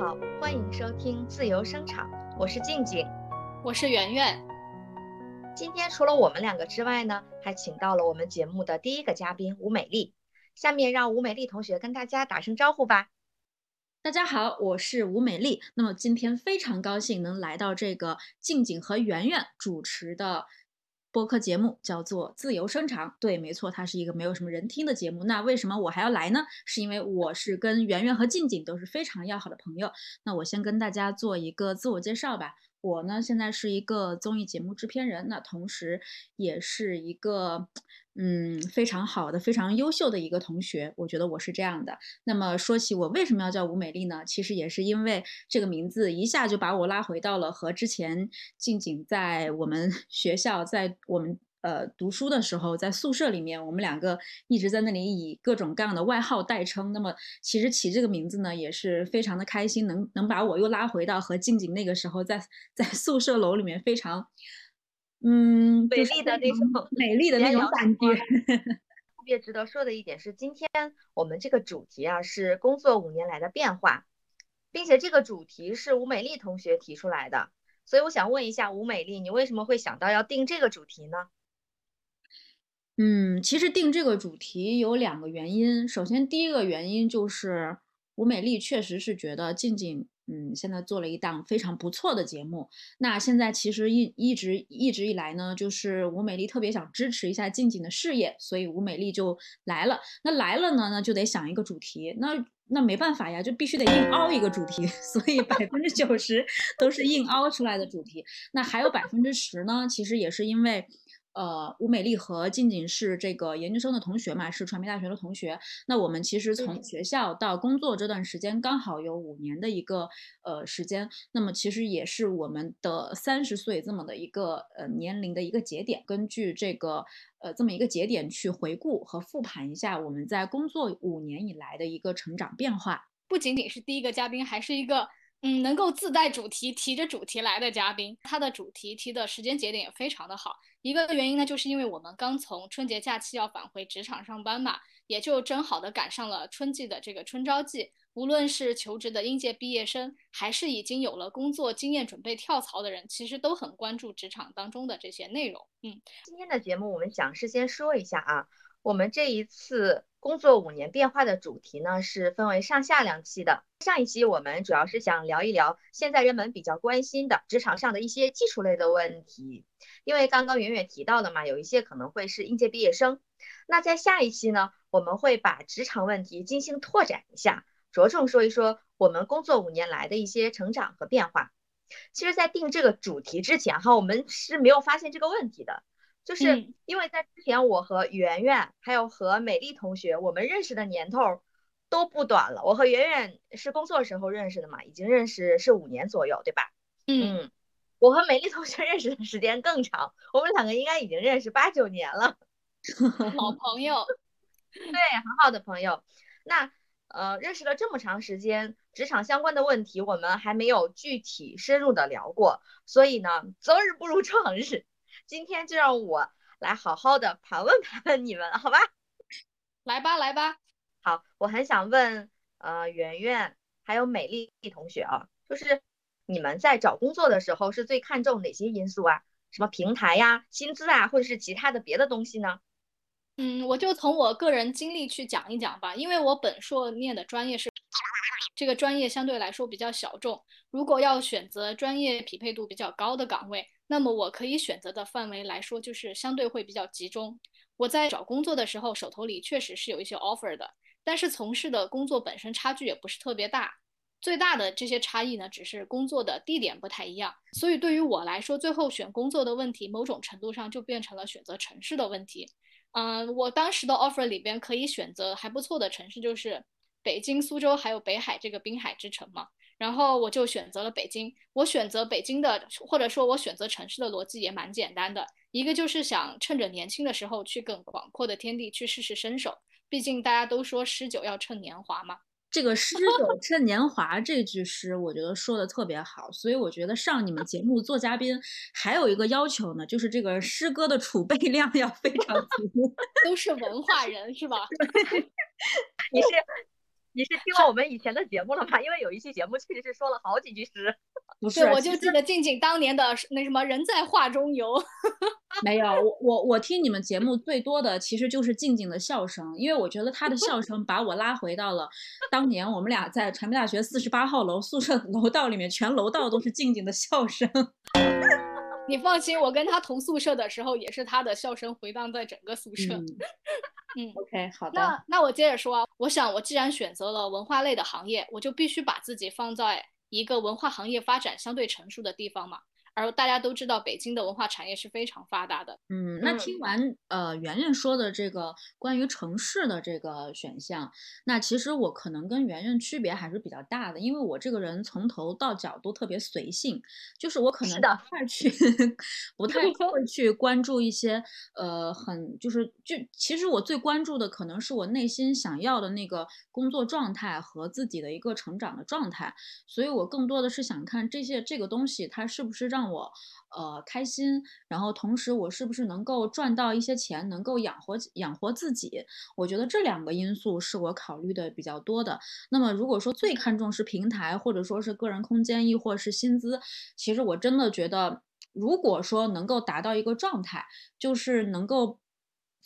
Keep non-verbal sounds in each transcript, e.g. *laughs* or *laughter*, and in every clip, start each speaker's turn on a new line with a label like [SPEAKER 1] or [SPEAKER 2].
[SPEAKER 1] 好，欢迎收听自由声场，我是静静，
[SPEAKER 2] 我是圆圆。
[SPEAKER 1] 今天除了我们两个之外呢，还请到了我们节目的第一个嘉宾吴美丽。下面让吴美丽同学跟大家打声招呼吧。
[SPEAKER 3] 大家好，我是吴美丽。那么今天非常高兴能来到这个静静和圆圆主持的。播客节目叫做《自由生长》，对，没错，它是一个没有什么人听的节目。那为什么我还要来呢？是因为我是跟圆圆和静静都是非常要好的朋友。那我先跟大家做一个自我介绍吧。我呢，现在是一个综艺节目制片人，那同时也是一个嗯非常好的、非常优秀的一个同学。我觉得我是这样的。那么说起我为什么要叫吴美丽呢？其实也是因为这个名字一下就把我拉回到了和之前静静在我们 *laughs* 学校，在我们。呃，读书的时候在宿舍里面，我们两个一直在那里以各种各样的外号代称。那么，其实起这个名字呢，也是非常的开心，能能把我又拉回到和静静那个时候在在宿舍楼里面非常嗯
[SPEAKER 1] 美丽的那种
[SPEAKER 3] 美丽的那种感觉。
[SPEAKER 1] 特别值得说的一点是，今天我们这个主题啊是工作五年来的变化，并且这个主题是吴美丽同学提出来的，所以我想问一下吴美丽，你为什么会想到要定这个主题呢？
[SPEAKER 3] 嗯，其实定这个主题有两个原因。首先，第一个原因就是吴美丽确实是觉得静静，嗯，现在做了一档非常不错的节目。那现在其实一一直一直以来呢，就是吴美丽特别想支持一下静静的事业，所以吴美丽就来了。那来了呢，那就得想一个主题。那那没办法呀，就必须得硬凹一个主题。*laughs* 所以百分之九十都是硬凹出来的主题。那还有百分之十呢，其实也是因为。呃，吴美丽和静静是这个研究生的同学嘛，是传媒大学的同学。那我们其实从学校到工作这段时间刚好有五年的一个呃时间。那么其实也是我们的三十岁这么的一个呃年龄的一个节点。根据这个呃这么一个节点去回顾和复盘一下我们在工作五年以来的一个成长变化。
[SPEAKER 2] 不仅仅是第一个嘉宾，还是一个。嗯，能够自带主题、提着主题来的嘉宾，他的主题提的时间节点也非常的好。一个原因呢，就是因为我们刚从春节假期要返回职场上班嘛，也就正好的赶上了春季的这个春招季。无论是求职的应届毕业生，还是已经有了工作经验准备跳槽的人，其实都很关注职场当中的这些内容。嗯，
[SPEAKER 1] 今天的节目我们想事先说一下啊。我们这一次工作五年变化的主题呢，是分为上下两期的。上一期我们主要是想聊一聊现在人们比较关心的职场上的一些技术类的问题，因为刚刚远远提到的嘛，有一些可能会是应届毕业生。那在下一期呢，我们会把职场问题进行拓展一下，着重说一说我们工作五年来的一些成长和变化。其实，在定这个主题之前哈，我们是没有发现这个问题的。就是因为在之前，我和圆圆还有和美丽同学，我们认识的年头都不短了。我和圆圆是工作时候认识的嘛，已经认识是五年左右，对吧？
[SPEAKER 2] 嗯，
[SPEAKER 1] 我和美丽同学认识的时间更长，我们两个应该已经认识八九年了，*laughs*
[SPEAKER 2] 好朋友，*laughs*
[SPEAKER 1] 对，很好的朋友。那呃，认识了这么长时间，职场相关的问题我们还没有具体深入的聊过，所以呢，择日不如撞日。今天就让我来好好的盘问盘问你们，好吧？
[SPEAKER 2] 来吧，来吧。
[SPEAKER 1] 好，我很想问，呃，圆圆还有美丽同学啊，就是你们在找工作的时候是最看重哪些因素啊？什么平台呀、薪资啊，或者是其他的别的东西呢？
[SPEAKER 2] 嗯，我就从我个人经历去讲一讲吧，因为我本硕念的专业是这个专业相对来说比较小众，如果要选择专业匹配度比较高的岗位。那么我可以选择的范围来说，就是相对会比较集中。我在找工作的时候，手头里确实是有一些 offer 的，但是从事的工作本身差距也不是特别大。最大的这些差异呢，只是工作的地点不太一样。所以对于我来说，最后选工作的问题，某种程度上就变成了选择城市的问题。嗯，我当时的 offer 里边可以选择还不错的城市，就是北京、苏州还有北海这个滨海之城嘛。然后我就选择了北京。我选择北京的，或者说我选择城市的逻辑也蛮简单的，一个就是想趁着年轻的时候去更广阔的天地去试试身手。毕竟大家都说诗酒要趁年华嘛。
[SPEAKER 3] 这个诗酒趁年华这句诗，我觉得说的特别好。所以我觉得上你们节目做嘉宾还有一个要求呢，就是这个诗歌的储备量要非常足。
[SPEAKER 2] 都是文化人是吧？*laughs* *laughs*
[SPEAKER 1] 你是。你是听了我们以前的节目了吗？因为有一期节目确实是说了好几句诗。*laughs*
[SPEAKER 3] 不是，
[SPEAKER 2] 对，我就记得静静当年的那什么“人在画中游”，*laughs*
[SPEAKER 3] 没有，我我我听你们节目最多的其实就是静静的笑声，因为我觉得她的笑声把我拉回到了当年我们俩在传媒大学四十八号楼宿舍楼道里面，全楼道都是静静的笑声。*laughs*
[SPEAKER 2] 你放心，我跟她同宿舍的时候，也是她的笑声回荡在整个宿舍。
[SPEAKER 3] 嗯
[SPEAKER 2] 嗯
[SPEAKER 3] ，OK，好的。
[SPEAKER 2] 那那我接着说啊，我想我既然选择了文化类的行业，我就必须把自己放在一个文化行业发展相对成熟的地方嘛。而大家都知道，北京的文化产业是非常发达的。
[SPEAKER 3] 嗯，那
[SPEAKER 1] 嗯
[SPEAKER 3] 听完呃圆圆说的这个关于城市的这个选项，那其实我可能跟圆圆区别还是比较大的，因为我这个人从头到脚都特别随性，就是我可能不太去 *laughs* 不太 *laughs* 会去关注一些呃很就是就其实我最关注的可能是我内心想要的那个工作状态和自己的一个成长的状态，所以我更多的是想看这些这个东西它是不是让让我呃开心，然后同时我是不是能够赚到一些钱，能够养活养活自己。我觉得这两个因素是我考虑的比较多的。那么如果说最看重是平台，或者说是个人空间，亦或是薪资，其实我真的觉得，如果说能够达到一个状态，就是能够。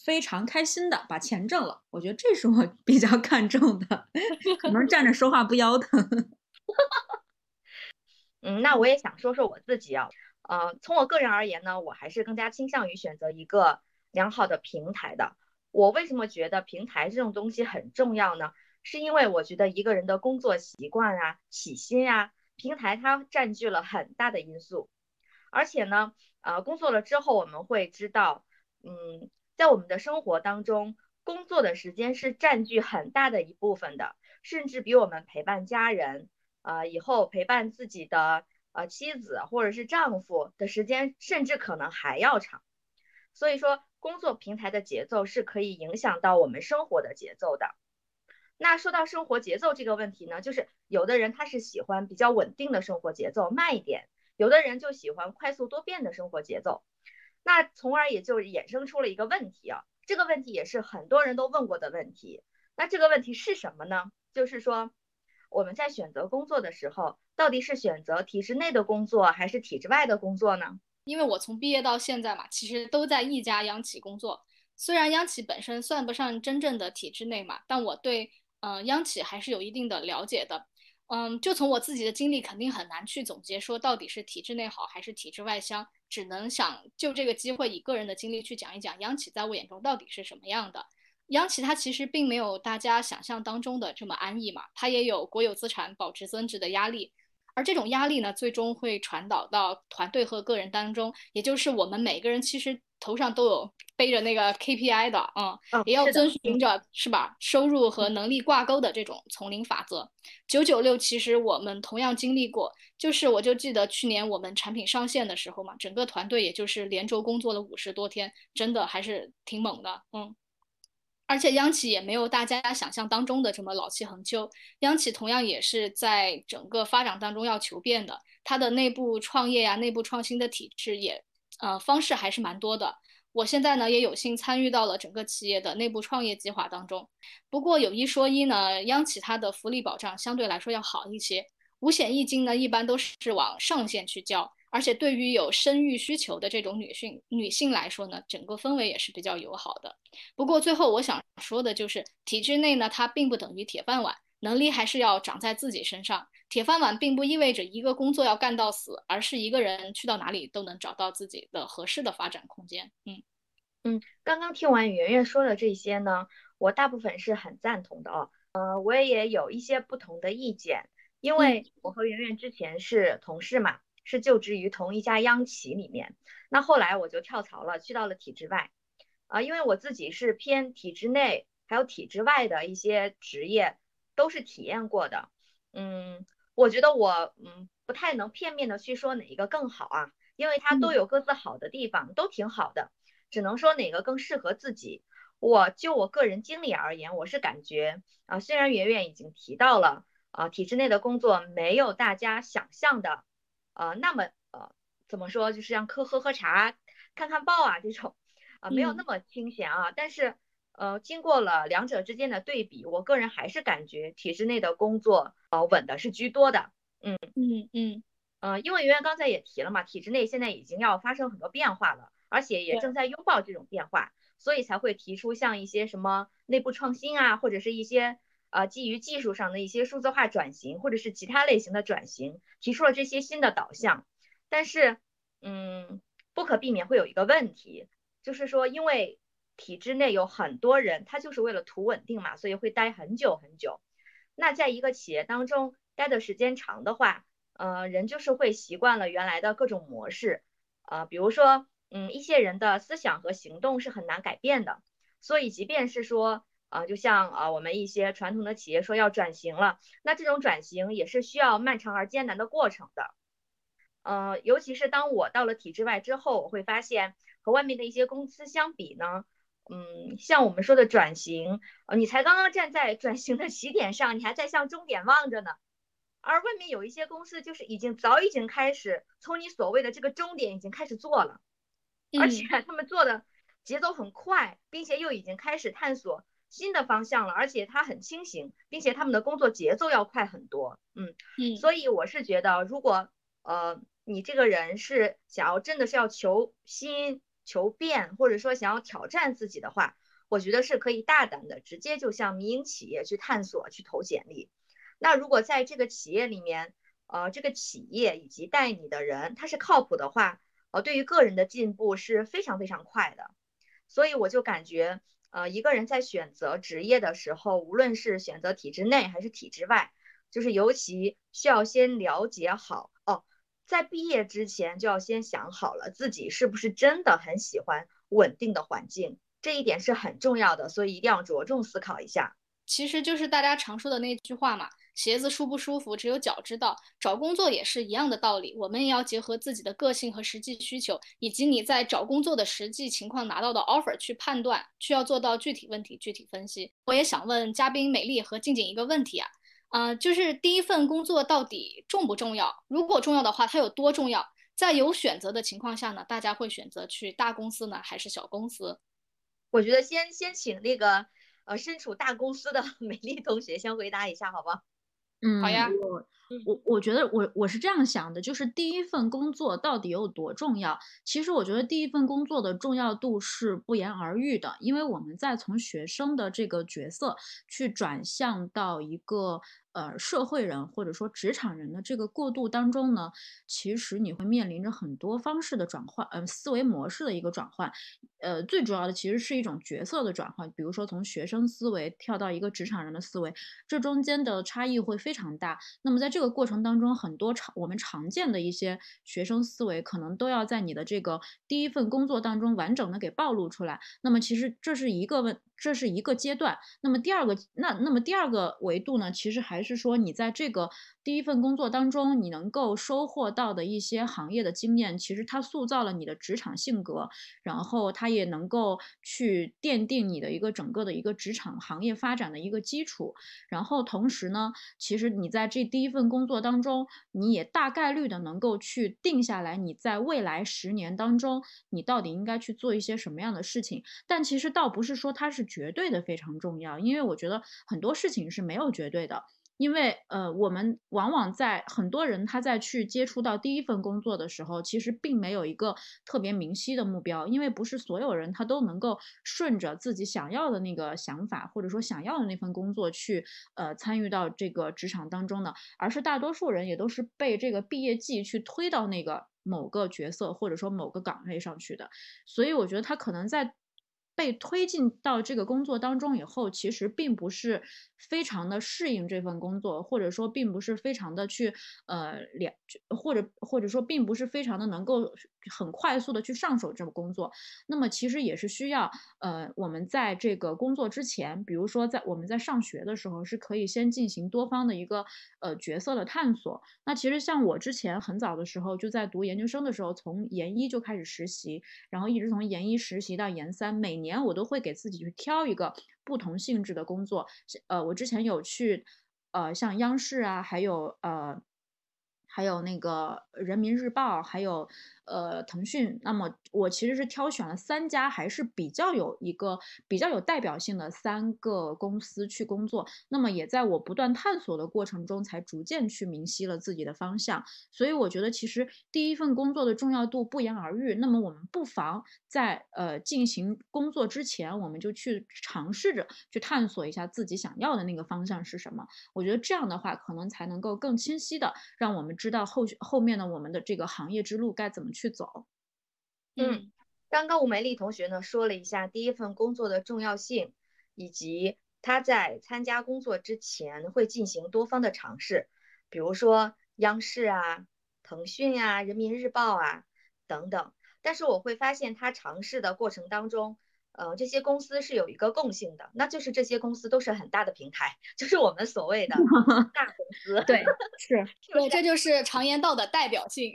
[SPEAKER 3] 非常开心的把钱挣了，我觉得这是我 *laughs* 比较看重的，*laughs* 可能站着说话不腰疼。*laughs*
[SPEAKER 1] 嗯，那我也想说说我自己啊，呃，从我个人而言呢，我还是更加倾向于选择一个良好的平台的。我为什么觉得平台这种东西很重要呢？是因为我觉得一个人的工作习惯啊、起薪啊，平台它占据了很大的因素。而且呢，呃，工作了之后我们会知道，嗯，在我们的生活当中，工作的时间是占据很大的一部分的，甚至比我们陪伴家人。呃，以后陪伴自己的呃妻子或者是丈夫的时间，甚至可能还要长。所以说，工作平台的节奏是可以影响到我们生活的节奏的。那说到生活节奏这个问题呢，就是有的人他是喜欢比较稳定的生活节奏，慢一点；有的人就喜欢快速多变的生活节奏。那从而也就衍生出了一个问题啊，这个问题也是很多人都问过的问题。那这个问题是什么呢？就是说。我们在选择工作的时候，到底是选择体制内的工作还是体制外的工作呢？
[SPEAKER 2] 因为我从毕业到现在嘛，其实都在一家央企工作。虽然央企本身算不上真正的体制内嘛，但我对嗯、呃、央企还是有一定的了解的。嗯，就从我自己的经历，肯定很难去总结说到底是体制内好还是体制外香，只能想就这个机会以个人的经历去讲一讲央企在我眼中到底是什么样的。央企它其实并没有大家想象当中的这么安逸嘛，它也有国有资产保值增值的压力，而这种压力呢，最终会传导到团队和个人当中，也就是我们每个人其实头上都有背着那个 KPI 的，嗯，
[SPEAKER 1] 嗯
[SPEAKER 2] 也要遵循着是吧，收入和能力挂钩的这种丛林法则。九九六其实我们同样经历过，就是我就记得去年我们产品上线的时候嘛，整个团队也就是连轴工作了五十多天，真的还是挺猛的，嗯。而且央企也没有大家想象当中的这么老气横秋，央企同样也是在整个发展当中要求变的，它的内部创业呀、内部创新的体制也，呃，方式还是蛮多的。我现在呢也有幸参与到了整个企业的内部创业计划当中。不过有一说一呢，央企它的福利保障相对来说要好一些，五险一金呢一般都是往上线去交。而且对于有生育需求的这种女性女性来说呢，整个氛围也是比较友好的。不过最后我想说的就是，体制内呢，它并不等于铁饭碗，能力还是要长在自己身上。铁饭碗并不意味着一个工作要干到死，而是一个人去到哪里都能找到自己的合适的发展空间。嗯
[SPEAKER 1] 嗯，刚刚听完圆圆说的这些呢，我大部分是很赞同的哦。呃，我也有一些不同的意见，因为我和圆圆之前是同事嘛。是就职于同一家央企里面，那后来我就跳槽了，去到了体制外，啊，因为我自己是偏体制内还有体制外的一些职业都是体验过的，嗯，我觉得我嗯不太能片面的去说哪一个更好啊，因为它都有各自好的地方，都挺好的，只能说哪个更适合自己。我就我个人经历而言，我是感觉啊，虽然圆圆已经提到了啊，体制内的工作没有大家想象的。呃，那么呃，怎么说，就是像喝喝喝茶、看看报啊这种，啊、呃，没有那么清闲啊。但是呃，经过了两者之间的对比，我个人还是感觉体制内的工作呃稳的是居多的。
[SPEAKER 2] 嗯嗯嗯，
[SPEAKER 1] 呃，因为圆圆刚才也提了嘛，体制内现在已经要发生很多变化了，而且也正在拥抱这种变化，所以才会提出像一些什么内部创新啊，或者是一些呃基于技术上的一些数字化转型，或者是其他类型的转型，提出了这些新的导向。但是，嗯，不可避免会有一个问题，就是说，因为体制内有很多人，他就是为了图稳定嘛，所以会待很久很久。那在一个企业当中，待的时间长的话，呃，人就是会习惯了原来的各种模式，呃，比如说，嗯，一些人的思想和行动是很难改变的，所以即便是说，啊，就像啊，我们一些传统的企业说要转型了，那这种转型也是需要漫长而艰难的过程的，呃，尤其是当我到了体制外之后，我会发现和外面的一些公司相比呢，嗯，像我们说的转型，呃，你才刚刚站在转型的起点上，你还在向终点望着呢。而外面有一些公司，就是已经早已经开始从你所谓的这个终点已经开始做了，而且他们做的节奏很快，并且又已经开始探索新的方向了，而且他很清醒，并且他们的工作节奏要快很多。嗯嗯，所以我是觉得，如果呃你这个人是想要真的是要求新、求变，或者说想要挑战自己的话，我觉得是可以大胆的直接就向民营企业去探索、去投简历。那如果在这个企业里面，呃，这个企业以及带你的人他是靠谱的话，呃，对于个人的进步是非常非常快的。所以我就感觉，呃，一个人在选择职业的时候，无论是选择体制内还是体制外，就是尤其需要先了解好哦，在毕业之前就要先想好了自己是不是真的很喜欢稳定的环境，这一点是很重要的，所以一定要着重思考一下。
[SPEAKER 2] 其实就是大家常说的那句话嘛。鞋子舒不舒服，只有脚知道。找工作也是一样的道理，我们也要结合自己的个性和实际需求，以及你在找工作的实际情况拿到的 offer 去判断，需要做到具体问题具体分析。我也想问嘉宾美丽和静静一个问题啊，啊，就是第一份工作到底重不重要？如果重要的话，它有多重要？在有选择的情况下呢，大家会选择去大公司呢，还是小公司？
[SPEAKER 1] 我觉得先先请那个呃身处大公司的 *laughs* 美丽同学先回答一下，好不？
[SPEAKER 3] 嗯，
[SPEAKER 2] 好呀。
[SPEAKER 3] 我我觉得我我是这样想的，就是第一份工作到底有多重要？其实我觉得第一份工作的重要度是不言而喻的，因为我们在从学生的这个角色去转向到一个。呃，社会人或者说职场人的这个过渡当中呢，其实你会面临着很多方式的转换，呃，思维模式的一个转换，呃，最主要的其实是一种角色的转换，比如说从学生思维跳到一个职场人的思维，这中间的差异会非常大。那么在这个过程当中，很多常我们常见的一些学生思维，可能都要在你的这个第一份工作当中完整的给暴露出来。那么其实这是一个问。这是一个阶段，那么第二个，那那么第二个维度呢？其实还是说，你在这个第一份工作当中，你能够收获到的一些行业的经验，其实它塑造了你的职场性格，然后它也能够去奠定你的一个整个的一个职场行业发展的一个基础。然后同时呢，其实你在这第一份工作当中，你也大概率的能够去定下来，你在未来十年当中，你到底应该去做一些什么样的事情。但其实倒不是说它是。绝对的非常重要，因为我觉得很多事情是没有绝对的，因为呃，我们往往在很多人他在去接触到第一份工作的时候，其实并没有一个特别明晰的目标，因为不是所有人他都能够顺着自己想要的那个想法，或者说想要的那份工作去呃参与到这个职场当中的，而是大多数人也都是被这个毕业季去推到那个某个角色或者说某个岗位上去的，所以我觉得他可能在。被推进到这个工作当中以后，其实并不是非常的适应这份工作，或者说并不是非常的去呃了，或者或者说并不是非常的能够很快速的去上手这个工作。那么其实也是需要呃我们在这个工作之前，比如说在我们在上学的时候，是可以先进行多方的一个呃角色的探索。那其实像我之前很早的时候就在读研究生的时候，从研一就开始实习，然后一直从研一实习到研三，每年我都会给自己去挑一个不同性质的工作，呃，我之前有去，呃，像央视啊，还有呃，还有那个人民日报，还有呃腾讯，那么我其实是挑选了三家还是比较有一个比较有代表性的三个公司去工作。那么也在我不断探索的过程中，才逐渐去明晰了自己的方向。所以我觉得其实第一份工作的重要度不言而喻。那么我们不妨在呃进行工作之前，我们就去尝试着去探索一下自己想要的那个方向是什么。我觉得这样的话，可能才能够更清晰的让我们知道后续后面的我们的这个行业之路该怎么去走。
[SPEAKER 1] 嗯，刚刚吴美丽同学呢说了一下第一份工作的重要性，以及她在参加工作之前会进行多方的尝试，比如说央视啊、腾讯啊、人民日报啊等等。但是我会发现，她尝试的过程当中。呃，这些公司是有一个共性的，那就是这些公司都是很大的平台，*laughs* 就是我们所谓的 *laughs* 大公司。
[SPEAKER 3] 对，是，
[SPEAKER 2] 对，这就是常言道的代表性。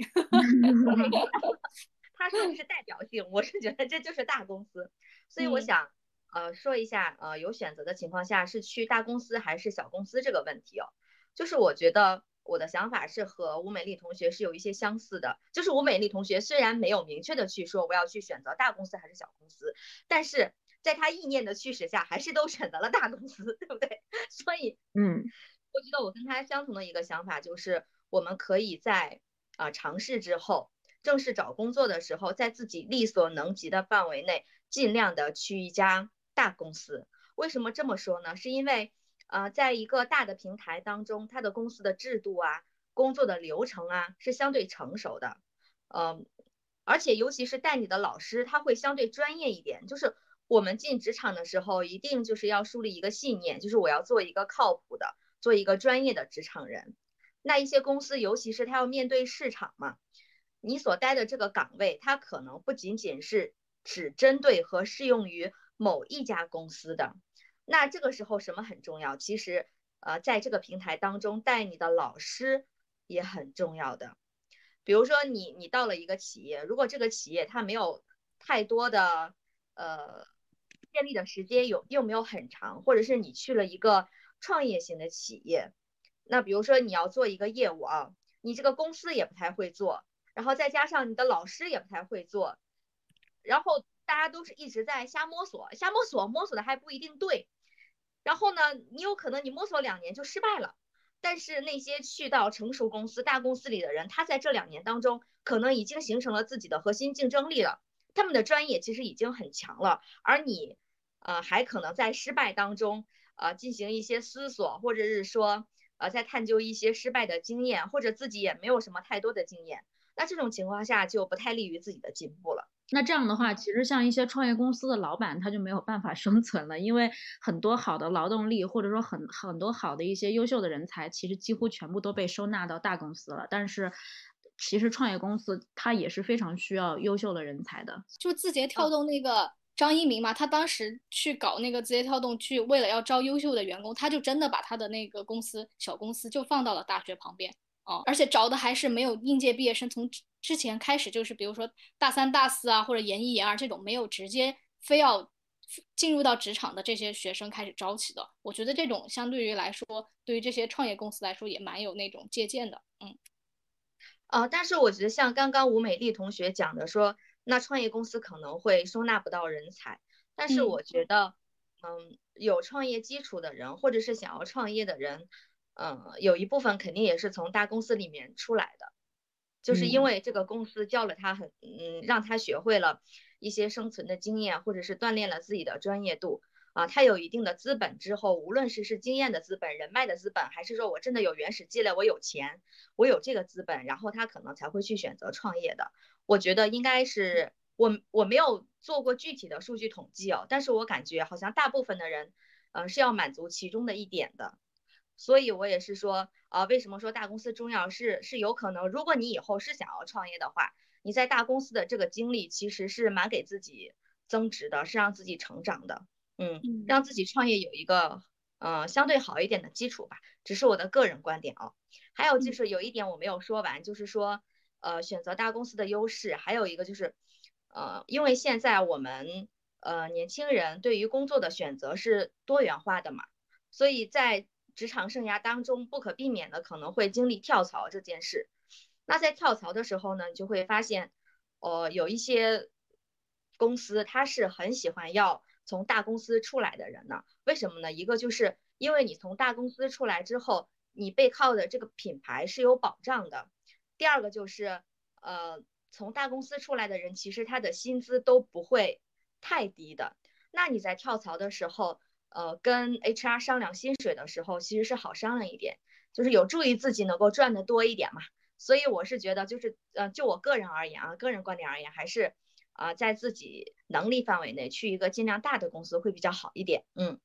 [SPEAKER 1] 他说的是代表性，我是觉得这就是大公司。所以我想，呃，说一下，呃，有选择的情况下是去大公司还是小公司这个问题哦。就是我觉得。我的想法是和吴美丽同学是有一些相似的，就是吴美丽同学虽然没有明确的去说我要去选择大公司还是小公司，但是在她意念的驱使下，还是都选择了大公司，对不对？*laughs* 所以，
[SPEAKER 3] 嗯，
[SPEAKER 1] 我觉得我跟她相同的一个想法就是，我们可以在啊尝试之后，正式找工作的时候，在自己力所能及的范围内，尽量的去一家大公司。为什么这么说呢？是因为。呃，在一个大的平台当中，它的公司的制度啊、工作的流程啊是相对成熟的，嗯，而且尤其是带你的老师，他会相对专业一点。就是我们进职场的时候，一定就是要树立一个信念，就是我要做一个靠谱的、做一个专业的职场人。那一些公司，尤其是他要面对市场嘛，你所待的这个岗位，它可能不仅仅是只针对和适用于某一家公司的。那这个时候什么很重要？其实，呃，在这个平台当中带你的老师也很重要的。比如说，你你到了一个企业，如果这个企业它没有太多的呃建立的时间，有又没有很长，或者是你去了一个创业型的企业，那比如说你要做一个业务啊，你这个公司也不太会做，然后再加上你的老师也不太会做，然后大家都是一直在瞎摸索，瞎摸索，摸索的还不一定对。然后呢，你有可能你摸索两年就失败了，但是那些去到成熟公司、大公司里的人，他在这两年当中可能已经形成了自己的核心竞争力了，他们的专业其实已经很强了，而你，呃，还可能在失败当中，呃，进行一些思索，或者是说，呃，在探究一些失败的经验，或者自己也没有什么太多的经验，那这种情况下就不太利于自己的进步了。
[SPEAKER 3] 那这样的话，其实像一些创业公司的老板，他就没有办法生存了，因为很多好的劳动力，或者说很很多好的一些优秀的人才，其实几乎全部都被收纳到大公司了。但是，其实创业公司它也是非常需要优秀的人才的。
[SPEAKER 2] 就字节跳动那个张一鸣嘛，他当时去搞那个字节跳动，去为了要招优秀的员工，他就真的把他的那个公司小公司就放到了大学旁边。哦，而且招的还是没有应届毕业生，从之之前开始就是，比如说大三、大四啊，或者研一、研二这种没有直接非要进入到职场的这些学生开始招起的。我觉得这种相对于来说，对于这些创业公司来说也蛮有那种借鉴的。嗯，
[SPEAKER 1] 啊，但是我觉得像刚刚吴美丽同学讲的说，那创业公司可能会收纳不到人才，但是我觉得，嗯，有创业基础的人，或者是想要创业的人。嗯，有一部分肯定也是从大公司里面出来的，就是因为这个公司教了他很，嗯，让他学会了一些生存的经验，或者是锻炼了自己的专业度啊，他有一定的资本之后，无论是是经验的资本、人脉的资本，还是说我真的有原始积累，我有钱，我有这个资本，然后他可能才会去选择创业的。我觉得应该是我我没有做过具体的数据统计哦，但是我感觉好像大部分的人，嗯，是要满足其中的一点的。所以，我也是说，啊，为什么说大公司重要？是是有可能，如果你以后是想要创业的话，你在大公司的这个经历其实是蛮给自己增值的，是让自己成长的，嗯，让自己创业有一个，呃，相对好一点的基础吧。只是我的个人观点哦。还有就是有一点我没有说完，就是说，呃，选择大公司的优势，还有一个就是，呃，因为现在我们，呃，年轻人对于工作的选择是多元化的嘛，所以在职场生涯当中不可避免的可能会经历跳槽这件事。那在跳槽的时候呢，你就会发现，呃，有一些公司他是很喜欢要从大公司出来的人呢。为什么呢？一个就是因为你从大公司出来之后，你背靠的这个品牌是有保障的。第二个就是，呃，从大公司出来的人，其实他的薪资都不会太低的。那你在跳槽的时候，呃，跟 HR 商量薪水的时候，其实是好商量一点，就是有助于自己能够赚的多一点嘛。所以我是觉得，就是呃，就我个人而言啊，个人观点而言，还是啊，在自己能力范围内去一个尽量大的公司会比较好一点。嗯。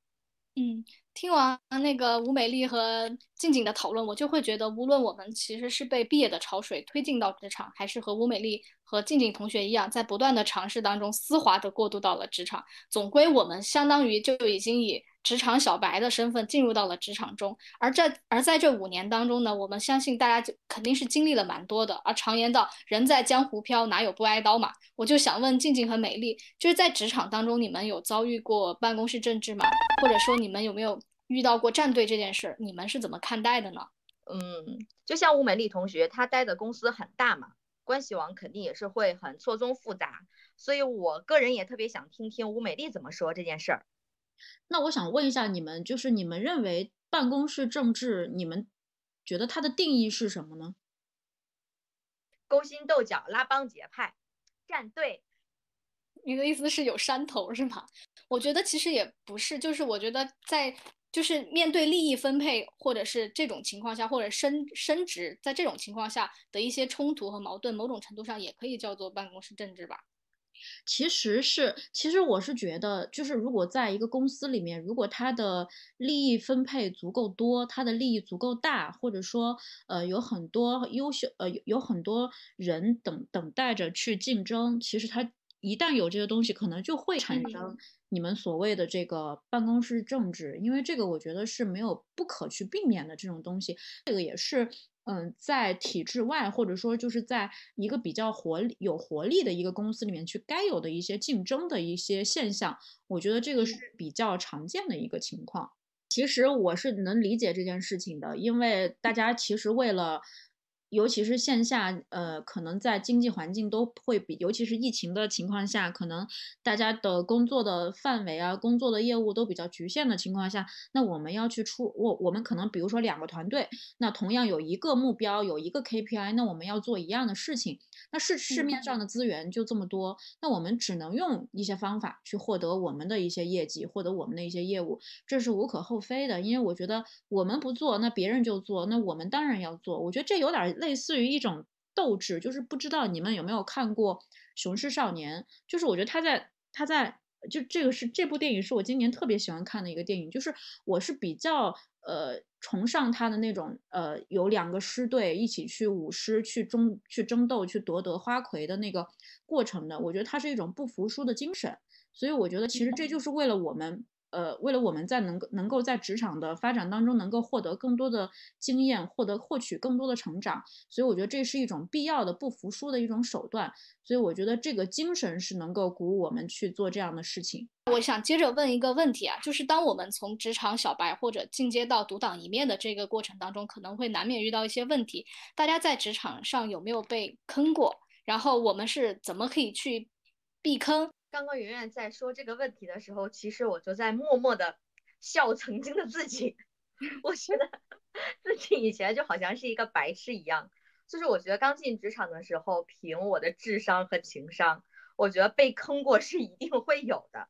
[SPEAKER 2] 嗯，听完那个吴美丽和静静的讨论，我就会觉得，无论我们其实是被毕业的潮水推进到职场，还是和吴美丽和静静同学一样，在不断的尝试当中丝滑的过渡到了职场，总归我们相当于就已经以。职场小白的身份进入到了职场中，而在而在这五年当中呢，我们相信大家就肯定是经历了蛮多的。而常言道，人在江湖飘，哪有不挨刀嘛？我就想问静静和美丽，就是在职场当中，你们有遭遇过办公室政治吗？或者说你们有没有遇到过站队这件事？你们是怎么看待的呢？
[SPEAKER 1] 嗯，就像吴美丽同学，她待的公司很大嘛，关系网肯定也是会很错综复杂，所以我个人也特别想听听吴美丽怎么说这件事儿。
[SPEAKER 3] 那我想问一下你们，就是你们认为办公室政治，你们觉得它的定义是什么呢？
[SPEAKER 1] 勾心斗角、拉帮结派、站队。
[SPEAKER 2] 你的意思是有山头是吗？我觉得其实也不是，就是我觉得在就是面对利益分配或者是这种情况下，或者升升职在这种情况下的一些冲突和矛盾，某种程度上也可以叫做办公室政治吧。
[SPEAKER 3] 其实是，其实我是觉得，就是如果在一个公司里面，如果它的利益分配足够多，它的利益足够大，或者说，呃，有很多优秀，呃，有很多人等等待着去竞争，其实它一旦有这些东西，可能就会产生你们所谓的这个办公室政治，因为这个我觉得是没有不可去避免的这种东西，这个也是。嗯，在体制外，或者说就是在一个比较活力、有活力的一个公司里面去，该有的一些竞争的一些现象，我觉得这个是比较常见的一个情况。其实我是能理解这件事情的，因为大家其实为了。尤其是线下，呃，可能在经济环境都会比，尤其是疫情的情况下，可能大家的工作的范围啊，工作的业务都比较局限的情况下，那我们要去出我我们可能比如说两个团队，那同样有一个目标，有一个 KPI，那我们要做一样的事情，那市市面上的资源就这么多，那我们只能用一些方法去获得我们的一些业绩，获得我们的一些业务，这是无可厚非的，因为我觉得我们不做，那别人就做，那我们当然要做，我觉得这有点。类似于一种斗志，就是不知道你们有没有看过《雄狮少年》，就是我觉得他在他在就这个是这部电影是我今年特别喜欢看的一个电影，就是我是比较呃崇尚他的那种呃有两个师队一起去舞狮去争去争斗去夺得花魁的那个过程的，我觉得它是一种不服输的精神，所以我觉得其实这就是为了我们。呃，为了我们在能够能够在职场的发展当中能够获得更多的经验，获得获取更多的成长，所以我觉得这是一种必要的不服输的一种手段。所以我觉得这个精神是能够鼓舞我们去做这样的事情。
[SPEAKER 2] 我想接着问一个问题啊，就是当我们从职场小白或者进阶到独当一面的这个过程当中，可能会难免遇到一些问题。大家在职场上有没有被坑过？然后我们是怎么可以去避坑？
[SPEAKER 1] 刚刚圆圆在说这个问题的时候，其实我就在默默的笑曾经的自己。*laughs* 我觉得 *laughs* 自己以前就好像是一个白痴一样，就是我觉得刚进职场的时候，凭我的智商和情商，我觉得被坑过是一定会有的。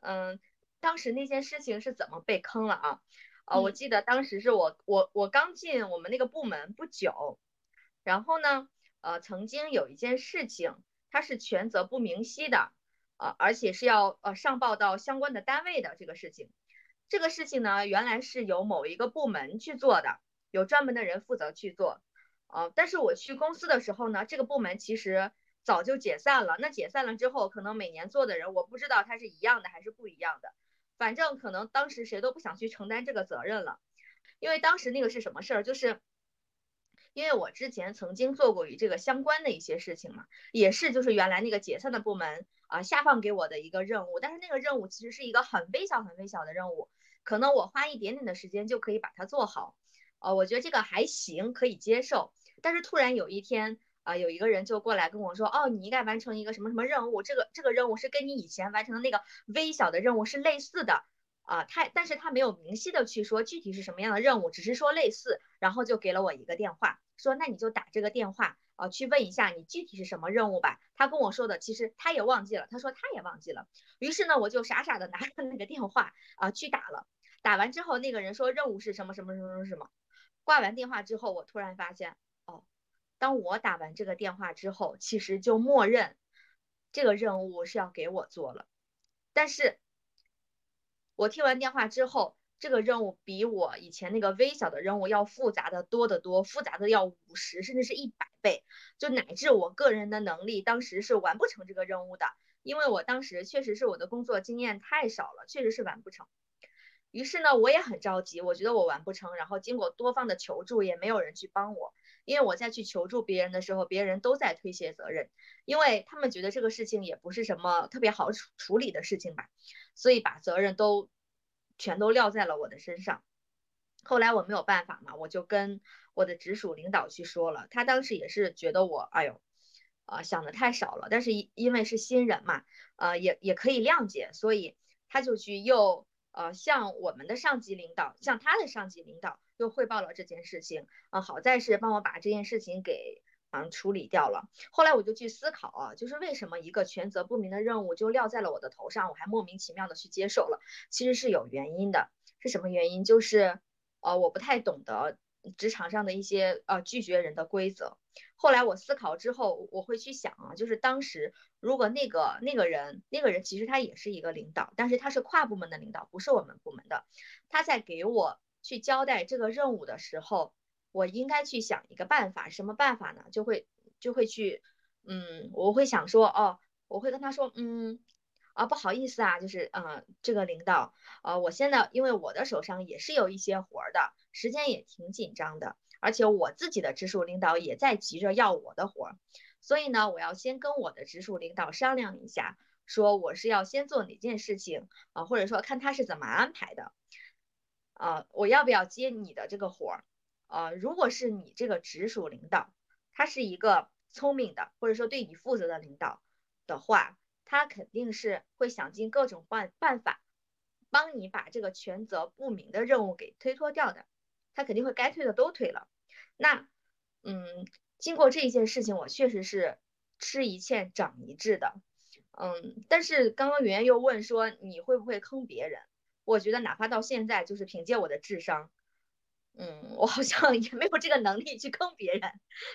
[SPEAKER 1] 嗯，当时那件事情是怎么被坑了啊？啊，我记得当时是我我我刚进我们那个部门不久，然后呢，呃，曾经有一件事情。它是权责不明晰的，呃，而且是要呃上报到相关的单位的这个事情。这个事情呢，原来是由某一个部门去做的，有专门的人负责去做。呃，但是我去公司的时候呢，这个部门其实早就解散了。那解散了之后，可能每年做的人，我不知道他是一样的还是不一样的。反正可能当时谁都不想去承担这个责任了，因为当时那个是什么事儿，就是。因为我之前曾经做过与这个相关的一些事情嘛，也是就是原来那个解散的部门啊下放给我的一个任务，但是那个任务其实是一个很微小很微小的任务，可能我花一点点的时间就可以把它做好，呃，我觉得这个还行，可以接受。但是突然有一天，啊，有一个人就过来跟我说，哦，你应该完成一个什么什么任务，这个这个任务是跟你以前完成的那个微小的任务是类似的。啊，他但是他没有明晰的去说具体是什么样的任务，只是说类似，然后就给了我一个电话，说那你就打这个电话啊，去问一下你具体是什么任务吧。他跟我说的，其实他也忘记了，他说他也忘记了。于是呢，我就傻傻的拿着那个电话啊去打了，打完之后那个人说任务是什么什么什么什么什么，挂完电话之后，我突然发现，哦，当我打完这个电话之后，其实就默认这个任务是要给我做了，但是。我听完电话之后，这个任务比我以前那个微小的任务要复杂的多得多，复杂的要五十甚至是一百倍，就乃至我个人的能力当时是完不成这个任务的，因为我当时确实是我的工作经验太少了，确实是完不成。于是呢，我也很着急，我觉得我完不成，然后经过多方的求助，也没有人去帮我，因为我在去求助别人的时候，别人都在推卸责任，因为他们觉得这个事情也不是什么特别好处处理的事情吧。所以把责任都全都撂在了我的身上。后来我没有办法嘛，我就跟我的直属领导去说了。他当时也是觉得我，哎呦，啊想的太少了。但是因为是新人嘛，呃也也可以谅解，所以他就去又呃向我们的上级领导，向他的上级领导就汇报了这件事情。啊，好在是帮我把这件事情给。嗯，处理掉了。后来我就去思考啊，就是为什么一个权责不明的任务就撂在了我的头上，我还莫名其妙的去接受了。其实是有原因的，是什么原因？就是呃，我不太懂得职场上的一些呃拒绝人的规则。后来我思考之后，我会去想啊，就是当时如果那个那个人那个人其实他也是一个领导，但是他是跨部门的领导，不是我们部门的。他在给我去交代这个任务的时候。我应该去想一个办法，什么办法呢？就会就会去，嗯，我会想说，哦，我会跟他说，嗯，啊，不好意思啊，就是，嗯，这个领导，呃，我现在因为我的手上也是有一些活儿的，时间也挺紧张的，而且我自己的直属领导也在急着要我的活儿，所以呢，我要先跟我的直属领导商量一下，说我是要先做哪件事情啊，或者说看他是怎么安排的，啊，我要不要接你的这个活儿？啊，如果是你这个直属领导，他是一个聪明的，或者说对你负责的领导的话，他肯定是会想尽各种办办法，帮你把这个权责不明的任务给推脱掉的。他肯定会该推的都推了。那，嗯，经过这一件事情，我确实是吃一堑长一智的。嗯，但是刚刚圆圆又问说你会不会坑别人？我觉得哪怕到现在，就是凭借我的智商。嗯，我好像也没有这个能力去坑别人，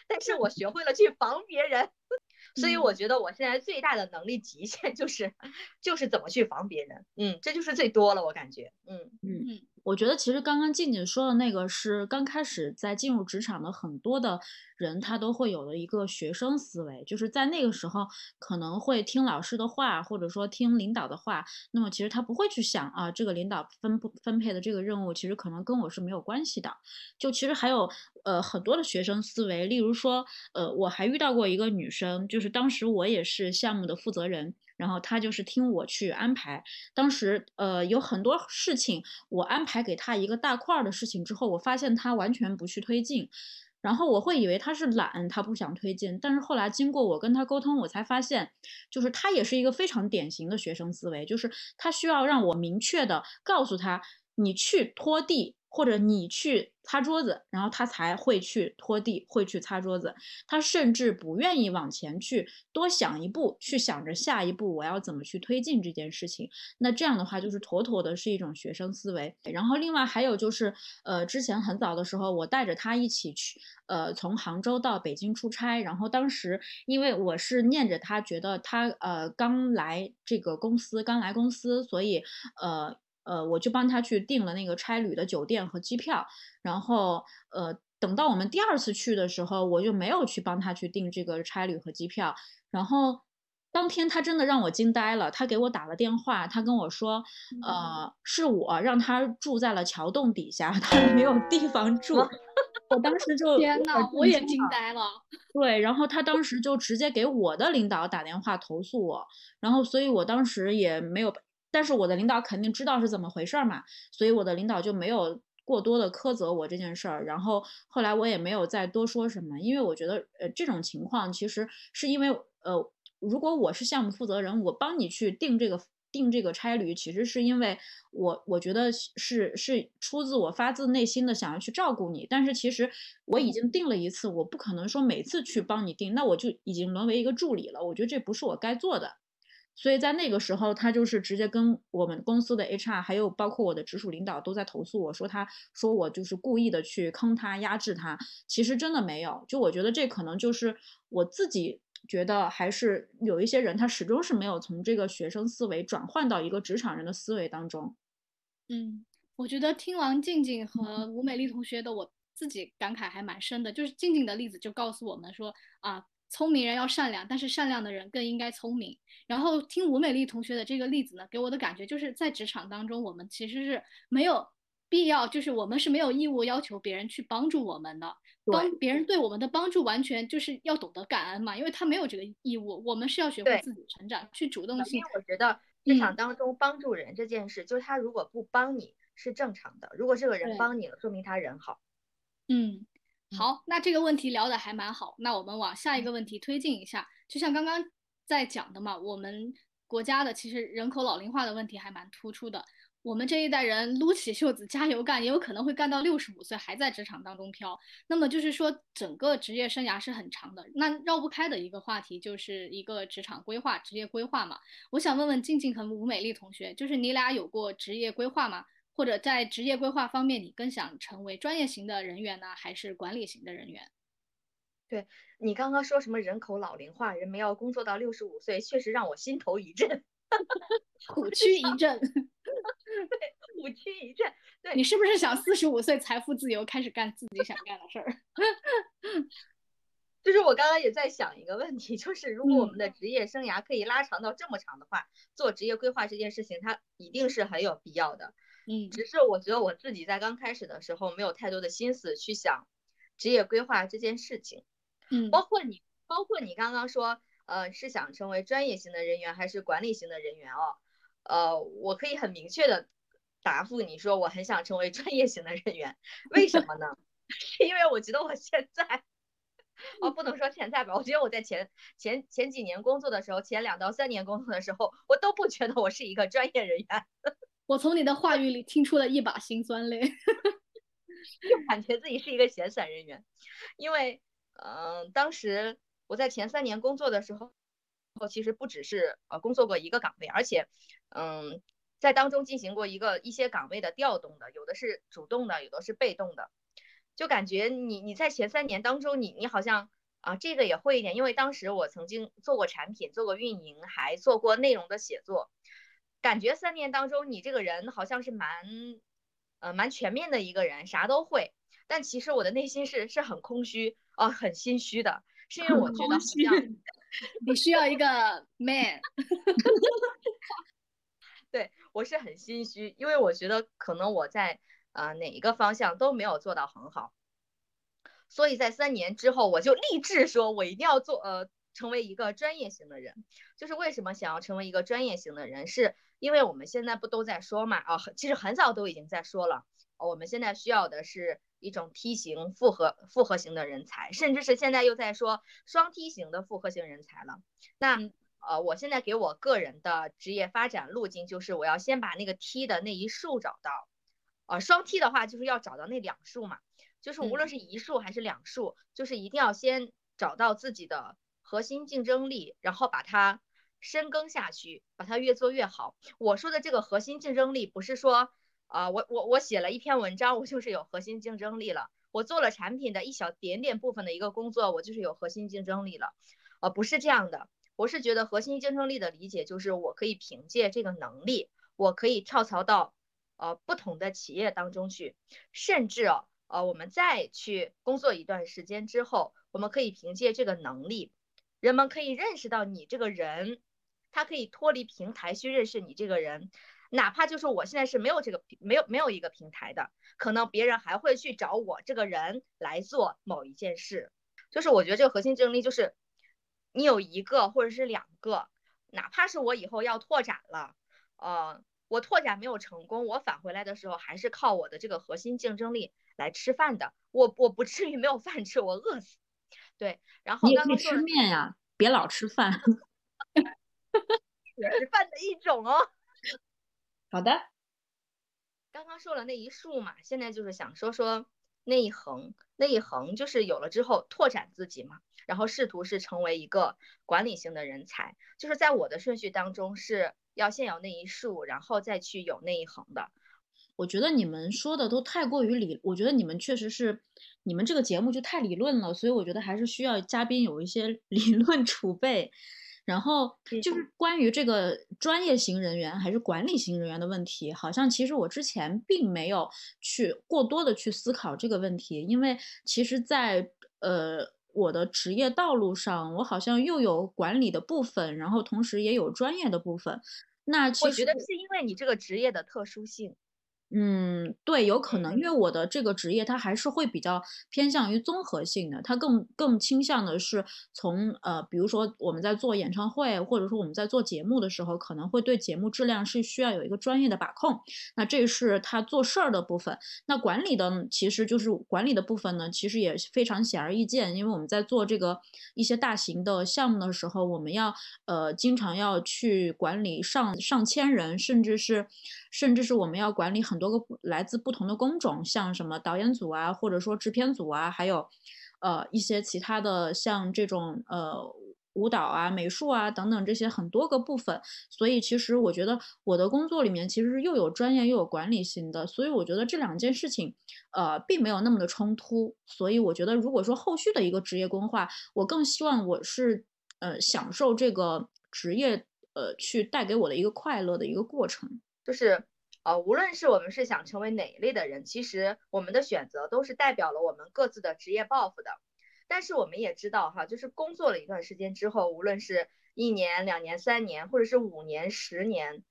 [SPEAKER 1] 但是我学会了去防别人，*laughs* 所以我觉得我现在最大的能力极限就是，就是怎么去防别人。嗯，这就是最多了，我感觉。嗯
[SPEAKER 3] 嗯嗯。我觉得其实刚刚静静说的那个是刚开始在进入职场的很多的人他都会有的一个学生思维，就是在那个时候可能会听老师的话，或者说听领导的话，那么其实他不会去想啊，这个领导分不分配的这个任务其实可能跟我是没有关系的。就其实还有呃很多的学生思维，例如说呃我还遇到过一个女生，就是当时我也是项目的负责人。然后他就是听我去安排，当时呃有很多事情我安排给他一个大块儿的事情之后，我发现他完全不去推进，然后我会以为他是懒，他不想推进，但是后来经过我跟他沟通，我才发现，就是他也是一个非常典型的学生思维，就是他需要让我明确的告诉他，你去拖地。或者你去擦桌子，然后他才会去拖地，会去擦桌子。他甚至不愿意往前去多想一步，去想着下一步我要怎么去推进这件事情。那这样的话，就是妥妥的是一种学生思维。然后另外还有就是，呃，之前很早的时候，我带着他一起去，呃，从杭州到北京出差。然后当时因为我是念着他，觉得他呃刚来这个公司，刚来公司，所以呃。呃，我就帮他去订了那个差旅的酒店和机票，然后呃，等到我们第二次去的时候，我就没有去帮他去订这个差旅和机票。然后当天他真的让我惊呆了，他给我打了电话，他跟我说，呃，是我让他住在了桥洞底下，他 *laughs* 没有地方住。*laughs* 我当时就
[SPEAKER 2] 天呐，我也惊呆了。
[SPEAKER 3] 对，然后他当时就直接给我的领导打电话投诉我，然后所以我当时也没有。但是我的领导肯定知道是怎么回事嘛，所以我的领导就没有过多的苛责我这件事儿，然后后来我也没有再多说什么，因为我觉得呃这种情况其实是因为呃如果我是项目负责人，我帮你去定这个。定这个差旅，其实是因为我我觉得是是出自我发自内心的想要去照顾你，但是其实我已经定了一次，我不可能说每次去帮你定，那我就已经沦为一个助理了。我觉得这不是我该做的，所以在那个时候，他就是直接跟我们公司的 HR，还有包括我的直属领导都在投诉我说，他说我就是故意的去坑他、压制他，其实真的没有。就我觉得这可能就是我自己。觉得还是有一些人，他始终是没有从这个学生思维转换到一个职场人的思维当中。
[SPEAKER 2] 嗯，我觉得听完静静和吴美丽同学的，我自己感慨还蛮深的。就是静静的例子就告诉我们说啊，聪明人要善良，但是善良的人更应该聪明。然后听吴美丽同学的这个例子呢，给我的感觉就是在职场当中，我们其实是没有必要，就是我们是没有义务要求别人去帮助我们的。帮别人对我们的帮助，完全就是要懂得感恩嘛，因为他没有这个义务，我们是要学会自己成长，去主动性。
[SPEAKER 1] 因为我觉得职场当中帮助人这件事，就是他如果不帮你是正常的，如果这个人帮你了，说明他人好。
[SPEAKER 2] 嗯，好，那这个问题聊的还蛮好，那我们往下一个问题推进一下，就像刚刚在讲的嘛，我们国家的其实人口老龄化的问题还蛮突出的。我们这一代人撸起袖子加油干，也有可能会干到六十五岁还在职场当中飘。那么就是说，整个职业生涯是很长的。那绕不开的一个话题就是一个职场规划、职业规划嘛。我想问问静静和吴美丽同学，就是你俩有过职业规划吗？或者在职业规划方面，你更想成为专业型的人员呢，还是管理型的人员？
[SPEAKER 1] 对你刚刚说什么人口老龄化，人们要工作到六十五岁，确实让我心头一震，*laughs*
[SPEAKER 2] 虎躯一震。*laughs*
[SPEAKER 1] 对，虎躯一震。对
[SPEAKER 2] 你是不是想四十五岁财富自由，开始干自己想干的事儿？*laughs*
[SPEAKER 1] 就是我刚刚也在想一个问题，就是如果我们的职业生涯可以拉长到这么长的话，做职业规划这件事情，它一定是很有必要的。
[SPEAKER 2] 嗯，
[SPEAKER 1] 只是我觉得我自己在刚开始的时候没有太多的心思去想职业规划这件事情。
[SPEAKER 2] 嗯，
[SPEAKER 1] 包括你，包括你刚刚说，呃，是想成为专业型的人员还是管理型的人员哦？呃，我可以很明确的答复你说，我很想成为专业型的人员，为什么呢？*laughs* 是因为我觉得我现在，哦，不能说现在吧，我觉得我在前前前几年工作的时候，前两到三年工作的时候，我都不觉得我是一个专业人员。
[SPEAKER 2] 我从你的话语里听出了一把辛酸泪，*laughs*
[SPEAKER 1] 就感觉自己是一个闲散人员，因为，嗯，当时我在前三年工作的时候。后其实不只是呃工作过一个岗位，而且，嗯，在当中进行过一个一些岗位的调动的，有的是主动的，有的是被动的，就感觉你你在前三年当中，你你好像啊这个也会一点，因为当时我曾经做过产品，做过运营，还做过内容的写作，感觉三年当中你这个人好像是蛮呃蛮全面的一个人，啥都会，但其实我的内心是是很空虚啊，很心虚的，是因为我觉得好像。*laughs*
[SPEAKER 2] 你需要一个 man，*laughs*
[SPEAKER 1] 对我是很心虚，因为我觉得可能我在呃哪一个方向都没有做到很好，所以在三年之后我就立志说，我一定要做呃成为一个专业型的人。就是为什么想要成为一个专业型的人，是因为我们现在不都在说嘛啊，其实很早都已经在说了，我们现在需要的是。一种梯形复合复合型的人才，甚至是现在又在说双梯形的复合型人才了。那呃，我现在给我个人的职业发展路径就是，我要先把那个梯的那一竖找到。呃，双梯的话就是要找到那两竖嘛，就是无论是一竖还是两竖，就是一定要先找到自己的核心竞争力，然后把它深耕下去，把它越做越好。我说的这个核心竞争力不是说。啊，我我我写了一篇文章，我就是有核心竞争力了。我做了产品的一小点点部分的一个工作，我就是有核心竞争力了。呃，不是这样的，我是觉得核心竞争力的理解就是我可以凭借这个能力，我可以跳槽到呃不同的企业当中去，甚至呃我们再去工作一段时间之后，我们可以凭借这个能力，人们可以认识到你这个人，他可以脱离平台去认识你这个人。哪怕就是我现在是没有这个没有没有一个平台的，可能别人还会去找我这个人来做某一件事。就是我觉得这个核心竞争力就是，你有一个或者是两个，哪怕是我以后要拓展了，呃，我拓展没有成功，我返回来的时候还是靠我的这个核心竞争力来吃饭的。我我不至于没有饭吃，我饿死。对，然后
[SPEAKER 3] 你也可以吃面呀，别老吃饭。*laughs*
[SPEAKER 1] 也是饭的一种哦。*laughs*
[SPEAKER 3] 好的。
[SPEAKER 1] 刚刚说了那一竖嘛，现在就是想说说那一横。那一横就是有了之后拓展自己嘛，然后试图是成为一个管理型的人才。就是在我的顺序当中是要先有那一竖，然后再去有那一横的。
[SPEAKER 3] 我觉得你们说的都太过于理，我觉得你们确实是，你们这个节目就太理论了，所以我觉得还是需要嘉宾有一些 *laughs* 理论储备。然后就是关于这个专业型人员还是管理型人员的问题，好像其实我之前并没有去过多的去思考这个问题，因为其实，在呃我的职业道路上，我好像又有管理的部分，然后同时也有专业的部分。那
[SPEAKER 1] 我觉得是因为你这个职业的特殊性。
[SPEAKER 3] 嗯，对，有可能，因为我的这个职业，它还是会比较偏向于综合性的，它更更倾向的是从呃，比如说我们在做演唱会，或者说我们在做节目的时候，可能会对节目质量是需要有一个专业的把控，那这是他做事儿的部分。那管理的其实就是管理的部分呢，其实也非常显而易见，因为我们在做这个一些大型的项目的时候，我们要呃经常要去管理上上千人，甚至是甚至是我们要管理很。多个来自不同的工种，像什么导演组啊，或者说制片组啊，还有，呃，一些其他的像这种呃舞蹈啊、美术啊等等这些很多个部分。所以其实我觉得我的工作里面其实又有专业又有管理性的，所以我觉得这两件事情呃并没有那么的冲突。所以我觉得如果说后续的一个职业规划，我更希望我是呃享受这个职业呃去带给我的一个快乐的一个过程，
[SPEAKER 1] 就是。呃，无论是我们是想成为哪一类的人，其实我们的选择都是代表了我们各自的职业抱负的。但是我们也知道哈，就是工作了一段时间之后，无论是一年、两年、三年，或者是五年、十年，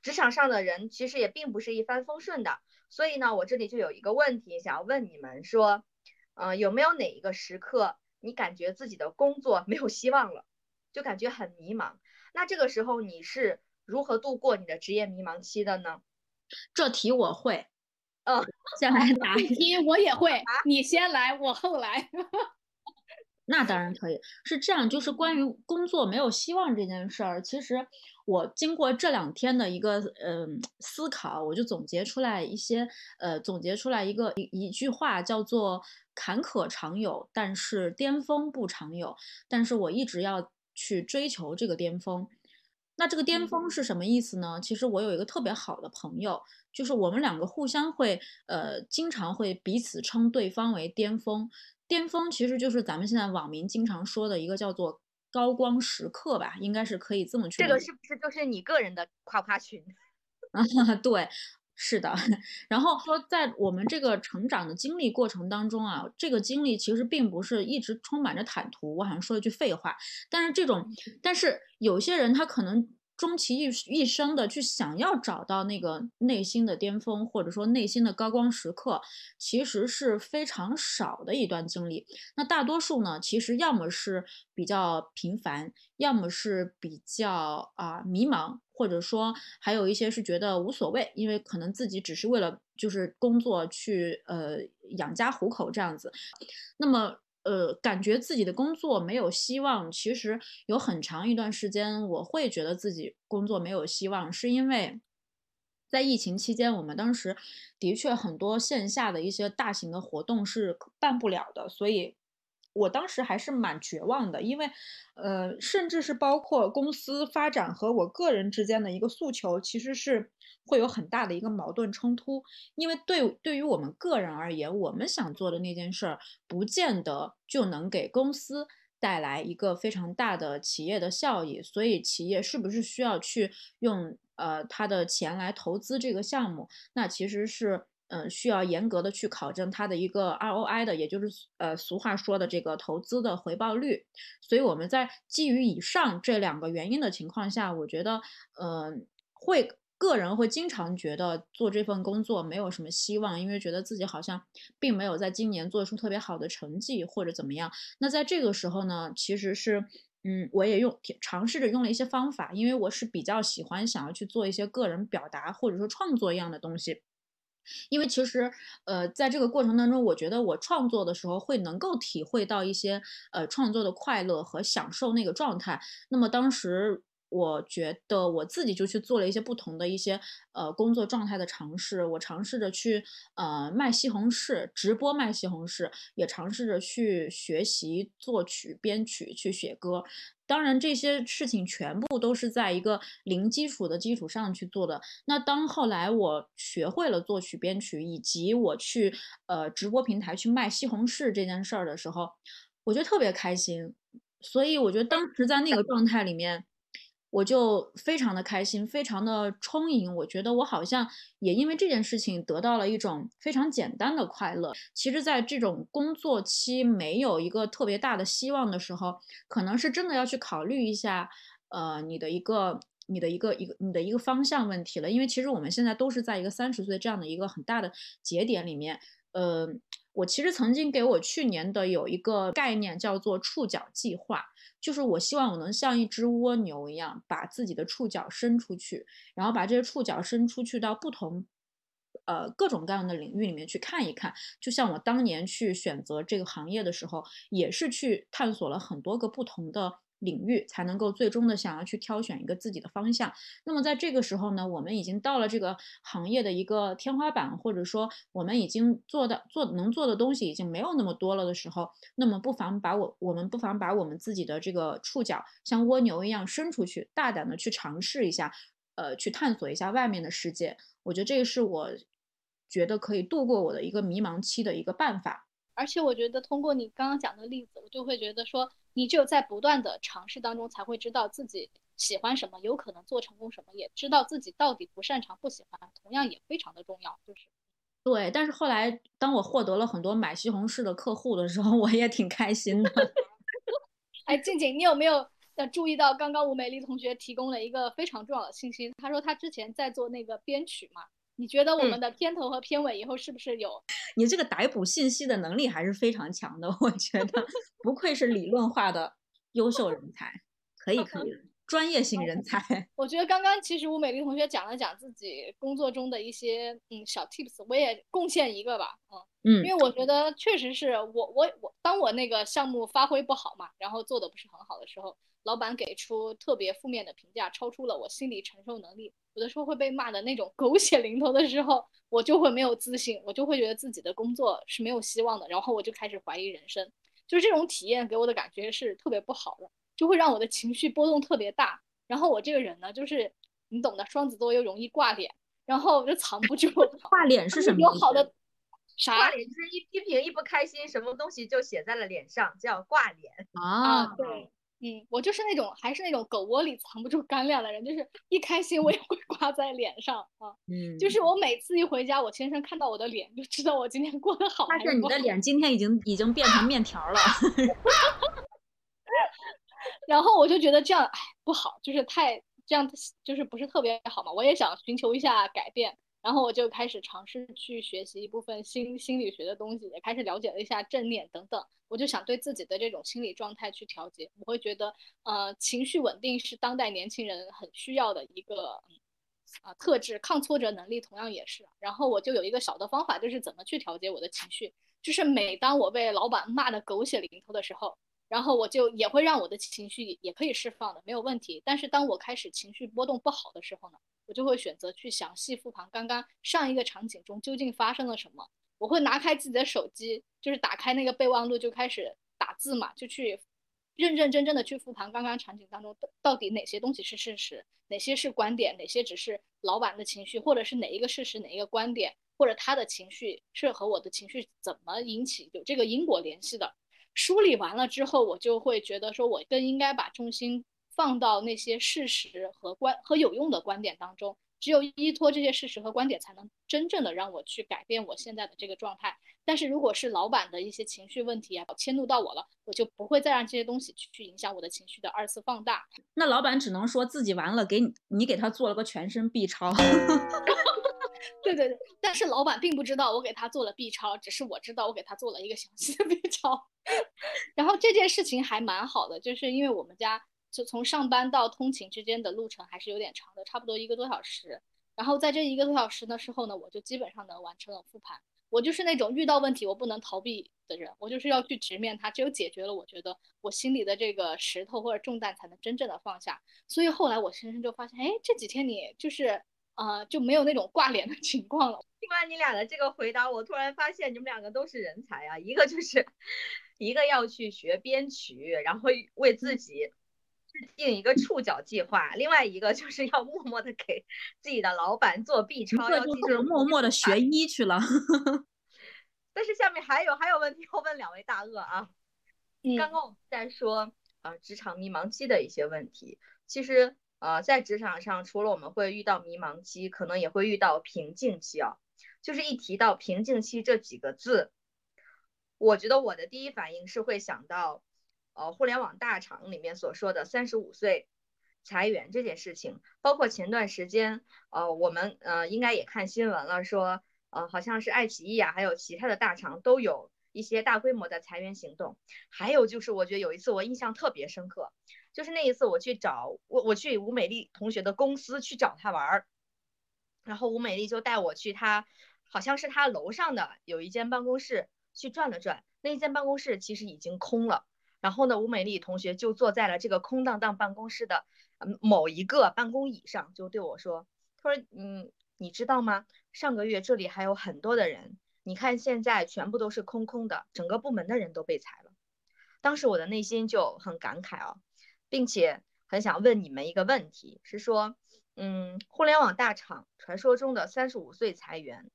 [SPEAKER 1] 职场上的人其实也并不是一帆风顺的。所以呢，我这里就有一个问题想要问你们说，呃，有没有哪一个时刻你感觉自己的工作没有希望了，就感觉很迷茫？那这个时候你是如何度过你的职业迷茫期的呢？
[SPEAKER 3] 这题我会，
[SPEAKER 1] 嗯，
[SPEAKER 3] 先来答。
[SPEAKER 2] 这题我也会，你先来，我后来。*laughs*
[SPEAKER 3] 那当然可以。是这样，就是关于工作没有希望这件事儿，其实我经过这两天的一个嗯思考，我就总结出来一些呃，总结出来一个一一句话，叫做“坎坷常有，但是巅峰不常有”。但是我一直要去追求这个巅峰。那这个巅峰是什么意思呢？其实我有一个特别好的朋友，就是我们两个互相会，呃，经常会彼此称对方为巅峰。巅峰其实就是咱们现在网民经常说的一个叫做高光时刻吧，应该是可以这么去。
[SPEAKER 1] 这个是不是就是你个人的夸夸群？
[SPEAKER 3] 啊，*laughs* 对。是的，*laughs* 然后说在我们这个成长的经历过程当中啊，这个经历其实并不是一直充满着坦途。我好像说了句废话，但是这种，但是有些人他可能。终其一一生的去想要找到那个内心的巅峰，或者说内心的高光时刻，其实是非常少的一段经历。那大多数呢，其实要么是比较平凡，要么是比较啊迷茫，或者说还有一些是觉得无所谓，因为可能自己只是为了就是工作去呃养家糊口这样子。那么。呃，感觉自己的工作没有希望。其实有很长一段时间，我会觉得自己工作没有希望，是因为在疫情期间，我们当时的确很多线下的一些大型的活动是办不了的，所以。我当时还是蛮绝望的，因为，呃，甚至是包括公司发展和我个人之间的一个诉求，其实是会有很大的一个矛盾冲突。因为对对于我们个人而言，我们想做的那件事儿，不见得就能给公司带来一个非常大的企业的效益。所以，企业是不是需要去用呃他的钱来投资这个项目？那其实是。嗯，需要严格的去考证它的一个 ROI 的，也就是呃俗话说的这个投资的回报率。所以我们在基于以上这两个原因的情况下，我觉得，嗯，会个人会经常觉得做这份工作没有什么希望，因为觉得自己好像并没有在今年做出特别好的成绩或者怎么样。那在这个时候呢，其实是。嗯，我也用尝试着用了一些方法，因为我是比较喜欢想要去做一些个人表达或者说创作一样的东西。因为其实，呃，在这个过程当中，我觉得我创作的时候会能够体会到一些呃创作的快乐和享受那个状态。那么当时。我觉得我自己就去做了一些不同的一些呃工作状态的尝试，我尝试着去呃卖西红柿，直播卖西红柿，也尝试着去学习作曲、编曲、去写歌。当然，这些事情全部都是在一个零基础的基础上去做的。那当后来我学会了作曲、编曲，以及我去呃直播平台去卖西红柿这件事儿的时候，我觉得特别开心。所以我觉得当时在那个状态里面。我就非常的开心，非常的充盈。我觉得我好像也因为这件事情得到了一种非常简单的快乐。其实，在这种工作期没有一个特别大的希望的时候，可能是真的要去考虑一下，呃，你的一个、你的一个、一个、你的一个方向问题了。因为其实我们现在都是在一个三十岁这样的一个很大的节点里面。呃，我其实曾经给我去年的有一个概念叫做触角计划。就是我希望我能像一只蜗牛一样，把自己的触角伸出去，然后把这些触角伸出去到不同，呃各种各样的领域里面去看一看。就像我当年去选择这个行业的时候，也是去探索了很多个不同的。领域才能够最终的想要去挑选一个自己的方向。那么在这个时候呢，我们已经到了这个行业的一个天花板，或者说我们已经做的做能做的东西已经没有那么多了的时候，那么不妨把我我们不妨把我们自己的这个触角像蜗牛一样伸出去，大胆的去尝试一下，呃，去探索一下外面的世界。我觉得这个是我觉得可以度过我的一个迷茫期的一个办法。
[SPEAKER 2] 而且我觉得通过你刚刚讲的例子，我就会觉得说。你只有在不断的尝试当中，才会知道自己喜欢什么，有可能做成功什么，也知道自己到底不擅长、不喜欢，同样也非常的重要。就是，
[SPEAKER 3] 对。但是后来，当我获得了很多买西红柿的客户的时候，*laughs* 我也挺开心的。*laughs*
[SPEAKER 2] 哎，静静，你有没有呃注意到刚刚吴美丽同学提供了一个非常重要的信息？她说她之前在做那个编曲嘛。你觉得我们的片头和片尾以后是不是有？
[SPEAKER 3] 你这个逮捕信息的能力还是非常强的，我觉得 *laughs* 不愧是理论化的优秀人才，可以可以，专业性人才。
[SPEAKER 2] 我觉得刚刚其实吴美丽同学讲了讲自己工作中的一些嗯小 tips，我也贡献一个吧，嗯嗯，因为我觉得确实是我我我当我那个项目发挥不好嘛，然后做的不是很好的时候，老板给出特别负面的评价，超出了我心理承受能力。有的时候会被骂的那种狗血淋头的时候，我就会没有自信，我就会觉得自己的工作是没有希望的，然后我就开始怀疑人生。就是这种体验给我的感觉是特别不好的，就会让我的情绪波动特别大。然后我这个人呢，就是你懂的，双子座又容易挂脸，然后就藏不住。*laughs*
[SPEAKER 3] 挂脸是什么？
[SPEAKER 2] 有好的啥？
[SPEAKER 1] 挂脸就是一批评一不开心，什么东西就写在了脸上，叫挂脸
[SPEAKER 2] 啊。对。嗯，我就是那种还是那种狗窝里藏不住干粮的人，就是一开心我也会挂在脸上啊。*laughs* 嗯，就是我每次一回家，我先生看到我的脸就知道我今天过得好。
[SPEAKER 3] 发现你的脸今天已经已经变成面条了。*laughs*
[SPEAKER 2] 然后我就觉得这样哎不好，就是太这样就是不是特别好嘛。我也想寻求一下改变。然后我就开始尝试去学习一部分心心理学的东西，也开始了解了一下正念等等。我就想对自己的这种心理状态去调节。我会觉得，呃，情绪稳定是当代年轻人很需要的一个啊特质，抗挫折能力同样也是。然后我就有一个小的方法，就是怎么去调节我的情绪。就是每当我被老板骂的狗血淋头的时候，然后我就也会让我的情绪也可以释放的，没有问题。但是当我开始情绪波动不好的时候呢？我就会选择去详细复盘刚刚上一个场景中究竟发生了什么。我会拿开自己的手机，就是打开那个备忘录，就开始打字嘛，就去认认真真的去复盘刚刚场景当中到到底哪些东西是事实，哪些是观点，哪些只是老板的情绪，或者是哪一个事实，哪一个观点，或者他的情绪是和我的情绪怎么引起有这个因果联系的。梳理完了之后，我就会觉得说，我更应该把重心。放到那些事实和观和有用的观点当中，只有依托这些事实和观点，才能真正的让我去改变我现在的这个状态。但是如果是老板的一些情绪问题啊，迁怒到我了，我就不会再让这些东西去影响我的情绪的二次放大。
[SPEAKER 3] 那老板只能说自己完了，给你你给他做了个全身 B 超。*laughs*
[SPEAKER 2] 对对对，但是老板并不知道我给他做了 B 超，只是我知道我给他做了一个详细的 B 超。*laughs* 然后这件事情还蛮好的，就是因为我们家就从上班到通勤之间的路程还是有点长的，差不多一个多小时。然后在这一个多小时的时候呢，我就基本上能完成了复盘。我就是那种遇到问题我不能逃避的人，我就是要去直面它。只有解决了，我觉得我心里的这个石头或者重担才能真正的放下。所以后来我先生就发现，哎，这几天你就是呃就没有那种挂脸的情况了。
[SPEAKER 1] 听完你俩的这个回答，我突然发现你们两个都是人才啊！一个就是一个要去学编曲，然后为自己。制定一个触角计划，另外一个就是要默默的给自己的老板做 B 超，要
[SPEAKER 3] 就是默默的学医去了。*laughs*
[SPEAKER 1] 但是下面还有还有问题要问两位大鳄啊。刚刚我们在说呃职场迷茫期的一些问题，其实呃在职场上除了我们会遇到迷茫期，可能也会遇到瓶颈期啊。就是一提到瓶颈期这几个字，我觉得我的第一反应是会想到。呃，互联网大厂里面所说的三十五岁裁员这件事情，包括前段时间，呃，我们呃应该也看新闻了，说呃好像是爱奇艺啊，还有其他的大厂都有一些大规模的裁员行动。还有就是，我觉得有一次我印象特别深刻，就是那一次我去找我我去吴美丽同学的公司去找她玩儿，然后吴美丽就带我去她好像是她楼上的有一间办公室去转了转，那一间办公室其实已经空了。然后呢，吴美丽同学就坐在了这个空荡荡办公室的某一个办公椅上，就对我说：“他说，嗯，你知道吗？上个月这里还有很多的人，你看现在全部都是空空的，整个部门的人都被裁了。”当时我的内心就很感慨啊，并且很想问你们一个问题，是说，嗯，互联网大厂传说中的三十五岁裁员，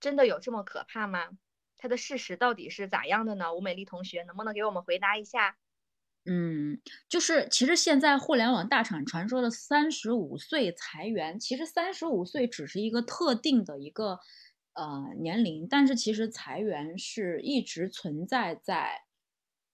[SPEAKER 1] 真的有这么可怕吗？它的事实到底是咋样的呢？吴美丽同学能不能给我们回答一下？
[SPEAKER 3] 嗯，就是其实现在互联网大厂传说的三十五岁裁员，其实三十五岁只是一个特定的一个呃年龄，但是其实裁员是一直存在在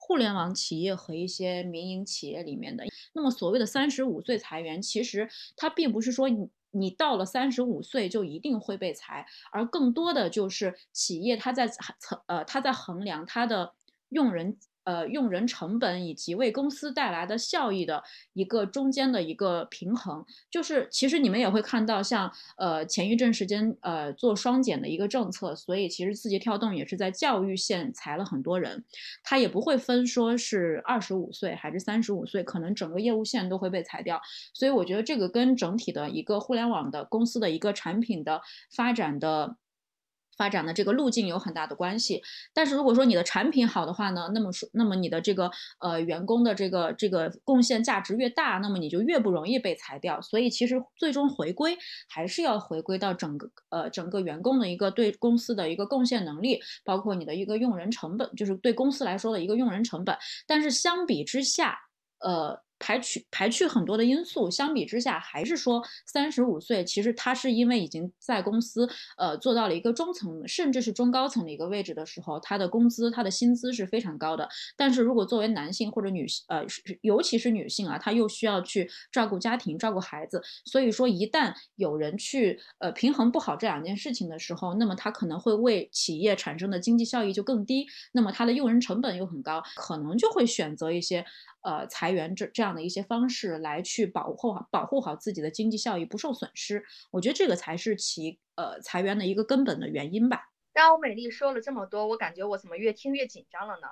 [SPEAKER 3] 互联网企业和一些民营企业里面的。那么所谓的三十五岁裁员，其实它并不是说你。你到了三十五岁就一定会被裁，而更多的就是企业它在衡呃它在衡量它的用人。呃，用人成本以及为公司带来的效益的一个中间的一个平衡，就是其实你们也会看到，像呃前一阵时间呃做双减的一个政策，所以其实字节跳动也是在教育线裁了很多人，他也不会分说是二十五岁还是三十五岁，可能整个业务线都会被裁掉，所以我觉得这个跟整体的一个互联网的公司的一个产品的发展的。发展的这个路径有很大的关系，但是如果说你的产品好的话呢，那么说，那么你的这个呃员工的这个这个贡献价值越大，那么你就越不容易被裁掉。所以其实最终回归还是要回归到整个呃整个员工的一个对公司的一个贡献能力，包括你的一个用人成本，就是对公司来说的一个用人成本。但是相比之下，呃。排除排去很多的因素，相比之下，还是说三十五岁，其实他是因为已经在公司呃做到了一个中层，甚至是中高层的一个位置的时候，他的工资、他的薪资是非常高的。但是如果作为男性或者女性，呃，尤其是女性啊，她又需要去照顾家庭、照顾孩子，所以说一旦有人去呃平衡不好这两件事情的时候，那么他可能会为企业产生的经济效益就更低，那么他的用人成本又很高，可能就会选择一些。呃，裁员这这样的一些方式来去保护好保护好自己的经济效益不受损失，我觉得这个才是其呃裁员的一个根本的原因吧。
[SPEAKER 1] 刚欧美丽说了这么多，我感觉我怎么越听越紧张了呢？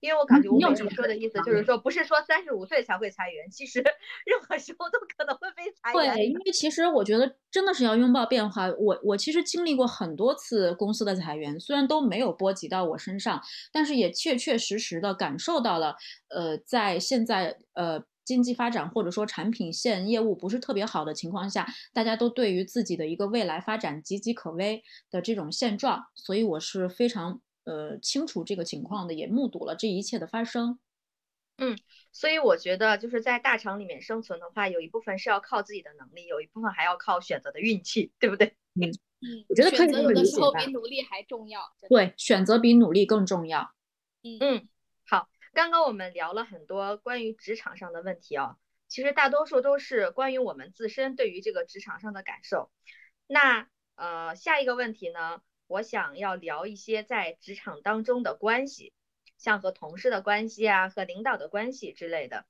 [SPEAKER 1] 因为我感觉我美丽说的意思就是说，不是说三十五岁才会裁员，其实 *laughs* 任何时候都可能会被裁员。
[SPEAKER 3] 对，因为其实我觉得真的是要拥抱变化。我我其实经历过很多次公司的裁员，虽然都没有波及到我身上，但是也确确实实的感受到了，呃，在现在呃经济发展或者说产品线业务不是特别好的情况下，大家都对于自己的一个未来发展岌岌可危的这种现状，所以我是非常。呃，清楚这个情况的，也目睹了这一切的发生。
[SPEAKER 1] 嗯，所以我觉得就是在大厂里面生存的话，有一部分是要靠自己的能力，有一部分还要靠选择的运气，对不对？
[SPEAKER 2] 嗯 *laughs* 嗯，我觉得选择有的时候比努力还重要。
[SPEAKER 3] 对，选择比努力更重要。
[SPEAKER 1] 嗯嗯，好，刚刚我们聊了很多关于职场上的问题啊，其实大多数都是关于我们自身对于这个职场上的感受。那呃，下一个问题呢，我想要聊一些在职场当中的关系，像和同事的关系啊，和领导的关系之类的。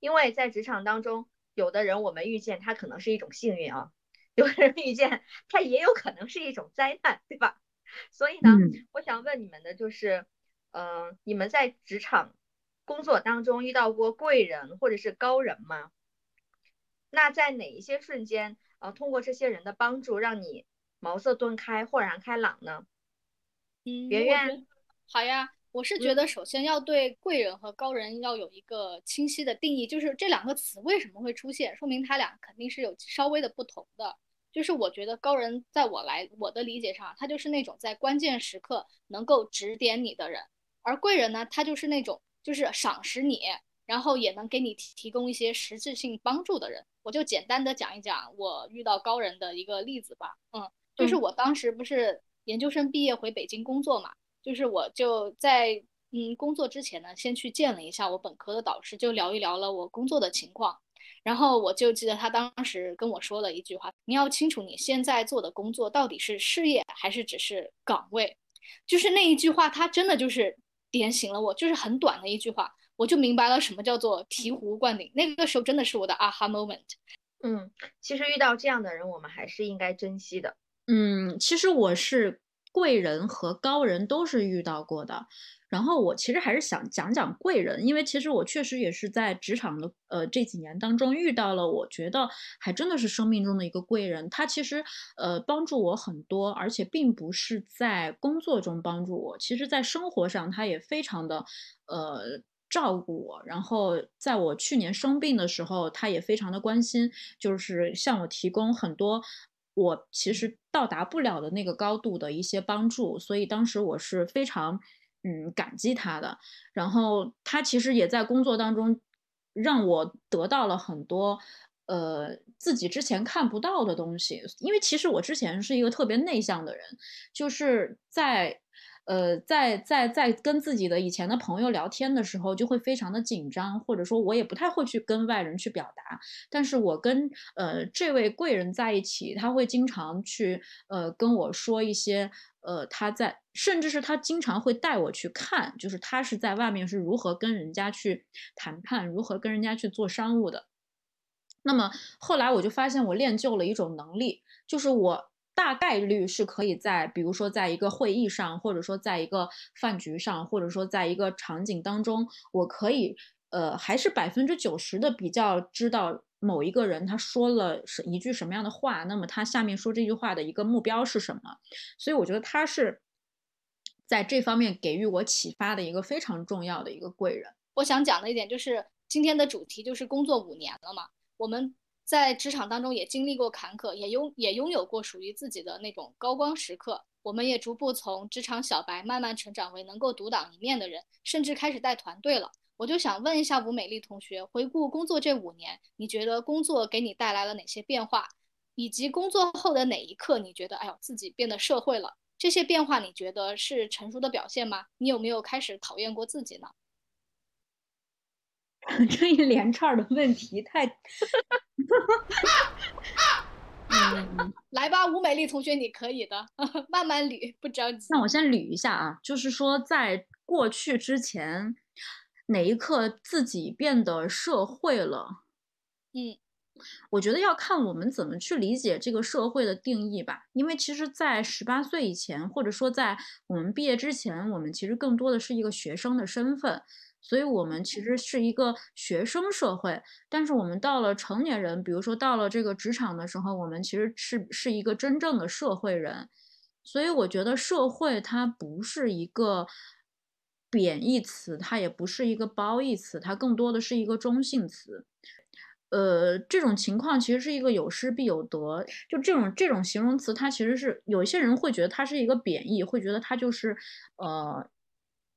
[SPEAKER 1] 因为在职场当中，有的人我们遇见他可能是一种幸运啊，有的人遇见他也有可能是一种灾难，对吧？所以呢，我想问你们的就是，嗯，你们在职场工作当中遇到过贵人或者是高人吗？那在哪一些瞬间，呃，通过这些人的帮助，让你茅塞顿开、豁然开朗呢？
[SPEAKER 2] 嗯，
[SPEAKER 1] 圆圆，
[SPEAKER 2] 好呀，我是觉得首先要对贵人和高人要有一个清晰的定义，就是这两个词为什么会出现，说明他俩肯定是有稍微的不同的。就是我觉得高人在我来我的理解上，他就是那种在关键时刻能够指点你的人，而贵人呢，他就是那种就是赏识你，然后也能给你提供一些实质性帮助的人。我就简单的讲一讲我遇到高人的一个例子吧。嗯，就是我当时不是研究生毕业回北京工作嘛，就是我就在嗯工作之前呢，先去见了一下我本科的导师，就聊一聊了我工作的情况。然后我就记得他当时跟我说了一句话：“你要清楚你现在做的工作到底是事业还是只是岗位。”就是那一句话，他真的就是点醒了我，就是很短的一句话，我就明白了什么叫做醍醐灌顶。那个时候真的是我的 aha moment。
[SPEAKER 1] 嗯，其实遇到这样的人，我们还是应该珍惜的。
[SPEAKER 3] 嗯，其实我是贵人和高人都是遇到过的。然后我其实还是想讲讲贵人，因为其实我确实也是在职场的呃这几年当中遇到了，我觉得还真的是生命中的一个贵人。他其实呃帮助我很多，而且并不是在工作中帮助我，其实在生活上他也非常的呃照顾我。然后在我去年生病的时候，他也非常的关心，就是向我提供很多我其实到达不了的那个高度的一些帮助。所以当时我是非常。嗯，感激他的，然后他其实也在工作当中让我得到了很多，呃，自己之前看不到的东西。因为其实我之前是一个特别内向的人，就是在。呃，在在在跟自己的以前的朋友聊天的时候，就会非常的紧张，或者说我也不太会去跟外人去表达。但是我跟呃这位贵人在一起，他会经常去呃跟我说一些呃他在，甚至是他经常会带我去看，就是他是在外面是如何跟人家去谈判，如何跟人家去做商务的。那么后来我就发现，我练就了一种能力，就是我。大概率是可以在，比如说在一个会议上，或者说在一个饭局上，或者说在一个场景当中，我可以，呃，还是百分之九十的比较知道某一个人他说了是一句什么样的话，那么他下面说这句话的一个目标是什么。所以我觉得他是在这方面给予我启发的一个非常重要的一个贵人。
[SPEAKER 2] 我想讲的一点就是，今天的主题就是工作五年了嘛，我们。在职场当中也经历过坎坷，也拥也拥有过属于自己的那种高光时刻。我们也逐步从职场小白慢慢成长为能够独当一面的人，甚至开始带团队了。我就想问一下吴美丽同学，回顾工作这五年，你觉得工作给你带来了哪些变化？以及工作后的哪一刻，你觉得哎呦自己变得社会了？这些变化你觉得是成熟的表现吗？你有没有开始讨厌过自己呢？*laughs*
[SPEAKER 3] 这一连串的问题太，
[SPEAKER 2] 嗯，来吧，吴美丽同学，你可以的，慢慢捋，不着急。
[SPEAKER 3] 那我先捋一下啊，就是说，在过去之前，哪一刻自己变得社会了？
[SPEAKER 2] 嗯，
[SPEAKER 3] 我觉得要看我们怎么去理解这个社会的定义吧。因为其实，在十八岁以前，或者说在我们毕业之前，我们其实更多的是一个学生的身份。所以，我们其实是一个学生社会，但是我们到了成年人，比如说到了这个职场的时候，我们其实是是一个真正的社会人。所以，我觉得社会它不是一个贬义词，它也不是一个褒义词，它更多的是一个中性词。呃，这种情况其实是一个有失必有得，就这种这种形容词，它其实是有一些人会觉得它是一个贬义，会觉得它就是呃。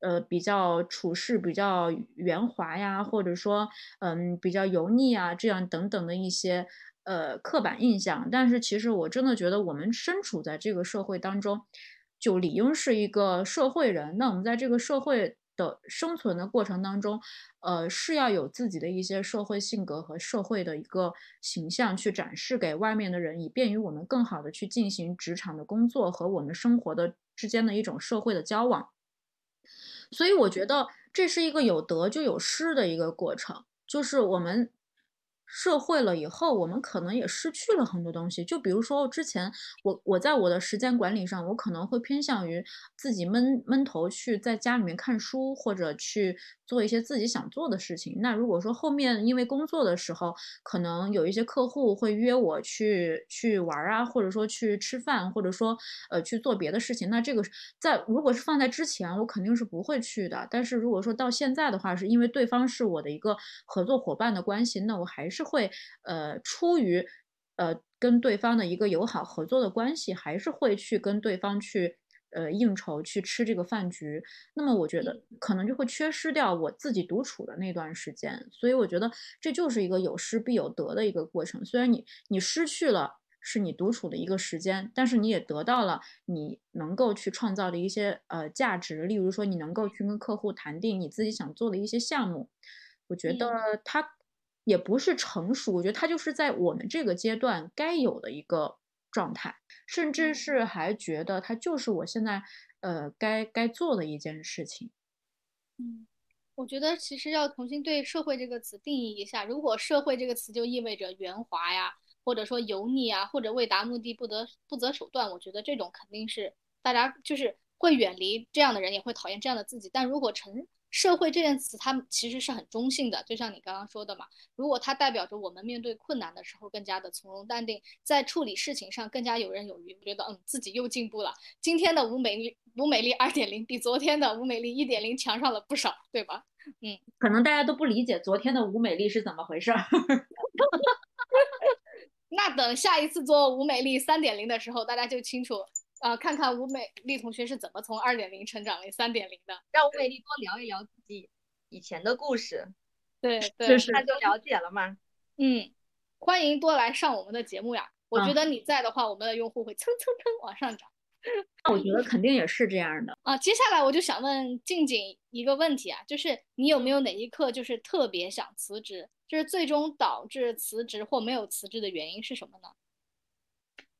[SPEAKER 3] 呃，比较处事比较圆滑呀，或者说，嗯，比较油腻啊，这样等等的一些呃刻板印象。但是其实我真的觉得，我们身处在这个社会当中，就理应是一个社会人。那我们在这个社会的生存的过程当中，呃，是要有自己的一些社会性格和社会的一个形象去展示给外面的人，以便于我们更好的去进行职场的工作和我们生活的之间的一种社会的交往。所以我觉得这是一个有得就有失的一个过程，就是我们。社会了以后，我们可能也失去了很多东西。就比如说，之前我我在我的时间管理上，我可能会偏向于自己闷闷头去在家里面看书，或者去做一些自己想做的事情。那如果说后面因为工作的时候，可能有一些客户会约我去去玩啊，或者说去吃饭，或者说呃去做别的事情，那这个在如果是放在之前，我肯定是不会去的。但是如果说到现在的话，是因为对方是我的一个合作伙伴的关系，那我还是。会呃出于呃跟对方的一个友好合作的关系，还是会去跟对方去呃应酬去吃这个饭局。那么我觉得可能就会缺失掉我自己独处的那段时间。所以我觉得这就是一个有失必有得的一个过程。虽然你你失去了是你独处的一个时间，但是你也得到了你能够去创造的一些呃价值。例如说你能够去跟客户谈定你自己想做的一些项目。我觉得它。也不是成熟，我觉得它就是在我们这个阶段该有的一个状态，甚至是还觉得它就是我现在呃该该做的一件事情。
[SPEAKER 2] 嗯，我觉得其实要重新对“社会”这个词定义一下。如果“社会”这个词就意味着圆滑呀，或者说油腻啊，或者为达目的不得不择手段，我觉得这种肯定是大家就是会远离这样的人，也会讨厌这样的自己。但如果成社会这件词，它其实是很中性的，就像你刚刚说的嘛。如果它代表着我们面对困难的时候更加的从容淡定，在处理事情上更加游刃有余，觉得嗯自己又进步了。今天的吴美丽吴美丽二点零比昨天的吴美丽一点零强上了不少，对吧？嗯，
[SPEAKER 3] 可能大家都不理解昨天的吴美丽是怎么回事儿。*laughs*
[SPEAKER 2] 那等下一次做吴美丽三点零的时候，大家就清楚。啊，看看吴美丽同学是怎么从二点零成长为三点零的，
[SPEAKER 1] 让吴美丽多聊一聊自己以前的故事，
[SPEAKER 2] 对对，
[SPEAKER 1] 那就了解了嘛。
[SPEAKER 2] 嗯，欢迎多来上我们的节目呀！我觉得你在的话，我们的用户会蹭蹭蹭往上涨。
[SPEAKER 3] 那我觉得肯定也是这样的
[SPEAKER 2] 啊。接下来我就想问静静一个问题啊，就是你有没有哪一刻就是特别想辞职，就是最终导致辞职或没有辞职的原因是什么呢？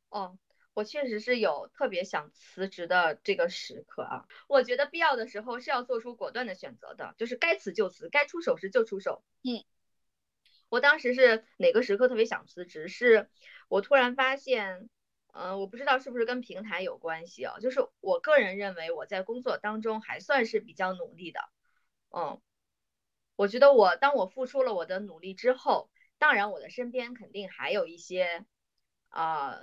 [SPEAKER 1] 哦。我确实是有特别想辞职的这个时刻啊，我觉得必要的时候是要做出果断的选择的，就是该辞就辞，该出手时就出手。
[SPEAKER 2] 嗯，
[SPEAKER 1] 我当时是哪个时刻特别想辞职？是我突然发现，嗯，我不知道是不是跟平台有关系啊，就是我个人认为我在工作当中还算是比较努力的。嗯，我觉得我当我付出了我的努力之后，当然我的身边肯定还有一些啊。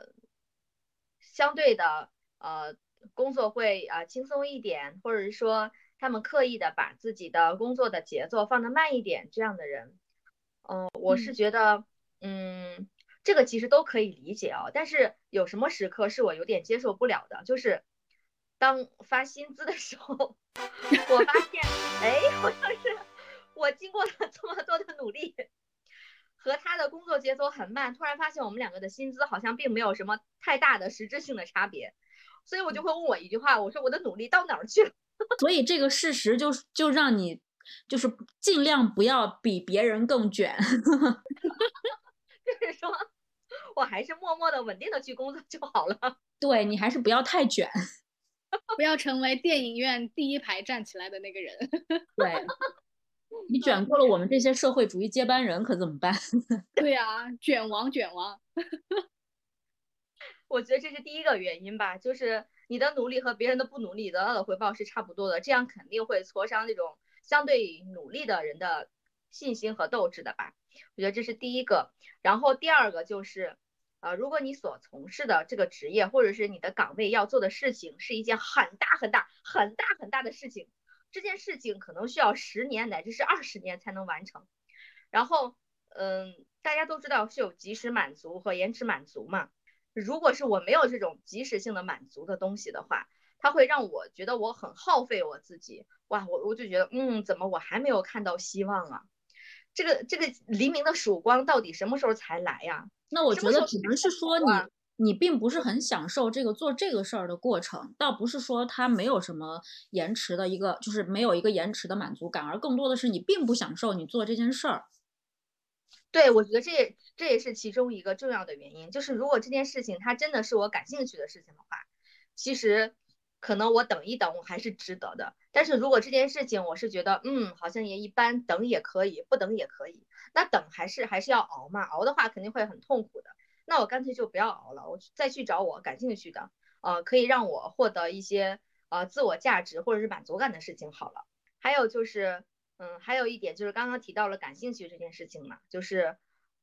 [SPEAKER 1] 相对的，呃，工作会啊轻松一点，或者是说他们刻意的把自己的工作的节奏放得慢一点，这样的人，嗯，我是觉得，嗯，这个其实都可以理解啊。但是有什么时刻是我有点接受不了的，就是当发薪资的时候，*laughs* 我发现，哎，好像是我经过了这么多的努力。和他的工作节奏很慢，突然发现我们两个的薪资好像并没有什么太大的实质性的差别，所以我就会问我一句话，我说我的努力到哪儿去了？*laughs*
[SPEAKER 3] 所以这个事实就就让你就是尽量不要比别人更卷，*laughs*
[SPEAKER 1] 就是说我还是默默的稳定的去工作就好了。*laughs*
[SPEAKER 3] 对你还是不要太卷，
[SPEAKER 2] 不要成为电影院第一排站起来的那个人。
[SPEAKER 3] 对。你卷过了我们这些社会主义接班人可怎么办？*laughs*
[SPEAKER 2] 对呀，卷王卷王。*laughs*
[SPEAKER 1] 我觉得这是第一个原因吧，就是你的努力和别人的不努力得到的回报是差不多的，这样肯定会挫伤那种相对努力的人的信心和斗志的吧。我觉得这是第一个。然后第二个就是，呃，如果你所从事的这个职业或者是你的岗位要做的事情是一件很大很大很大很大的事情。这件事情可能需要十年乃至是二十年才能完成，然后，嗯，大家都知道是有及时满足和延迟满足嘛。如果是我没有这种及时性的满足的东西的话，它会让我觉得我很耗费我自己。哇，我我就觉得，嗯，怎么我还没有看到希望啊？这个这个黎明的曙光到底什么时候才来呀？
[SPEAKER 3] 那我觉得只能是说你你并不是很享受这个做这个事儿的过程，倒不是说它没有什么延迟的一个，就是没有一个延迟的满足感，而更多的是你并不享受你做这件事儿。
[SPEAKER 1] 对，我觉得这这也是其中一个重要的原因，就是如果这件事情它真的是我感兴趣的事情的话，其实可能我等一等我还是值得的。但是如果这件事情我是觉得嗯好像也一般，等也可以，不等也可以，那等还是还是要熬嘛，熬的话肯定会很痛苦的。那我干脆就不要熬了，我再去找我感兴趣的，呃，可以让我获得一些呃自我价值或者是满足感的事情好了。还有就是，嗯，还有一点就是刚刚提到了感兴趣这件事情嘛，就是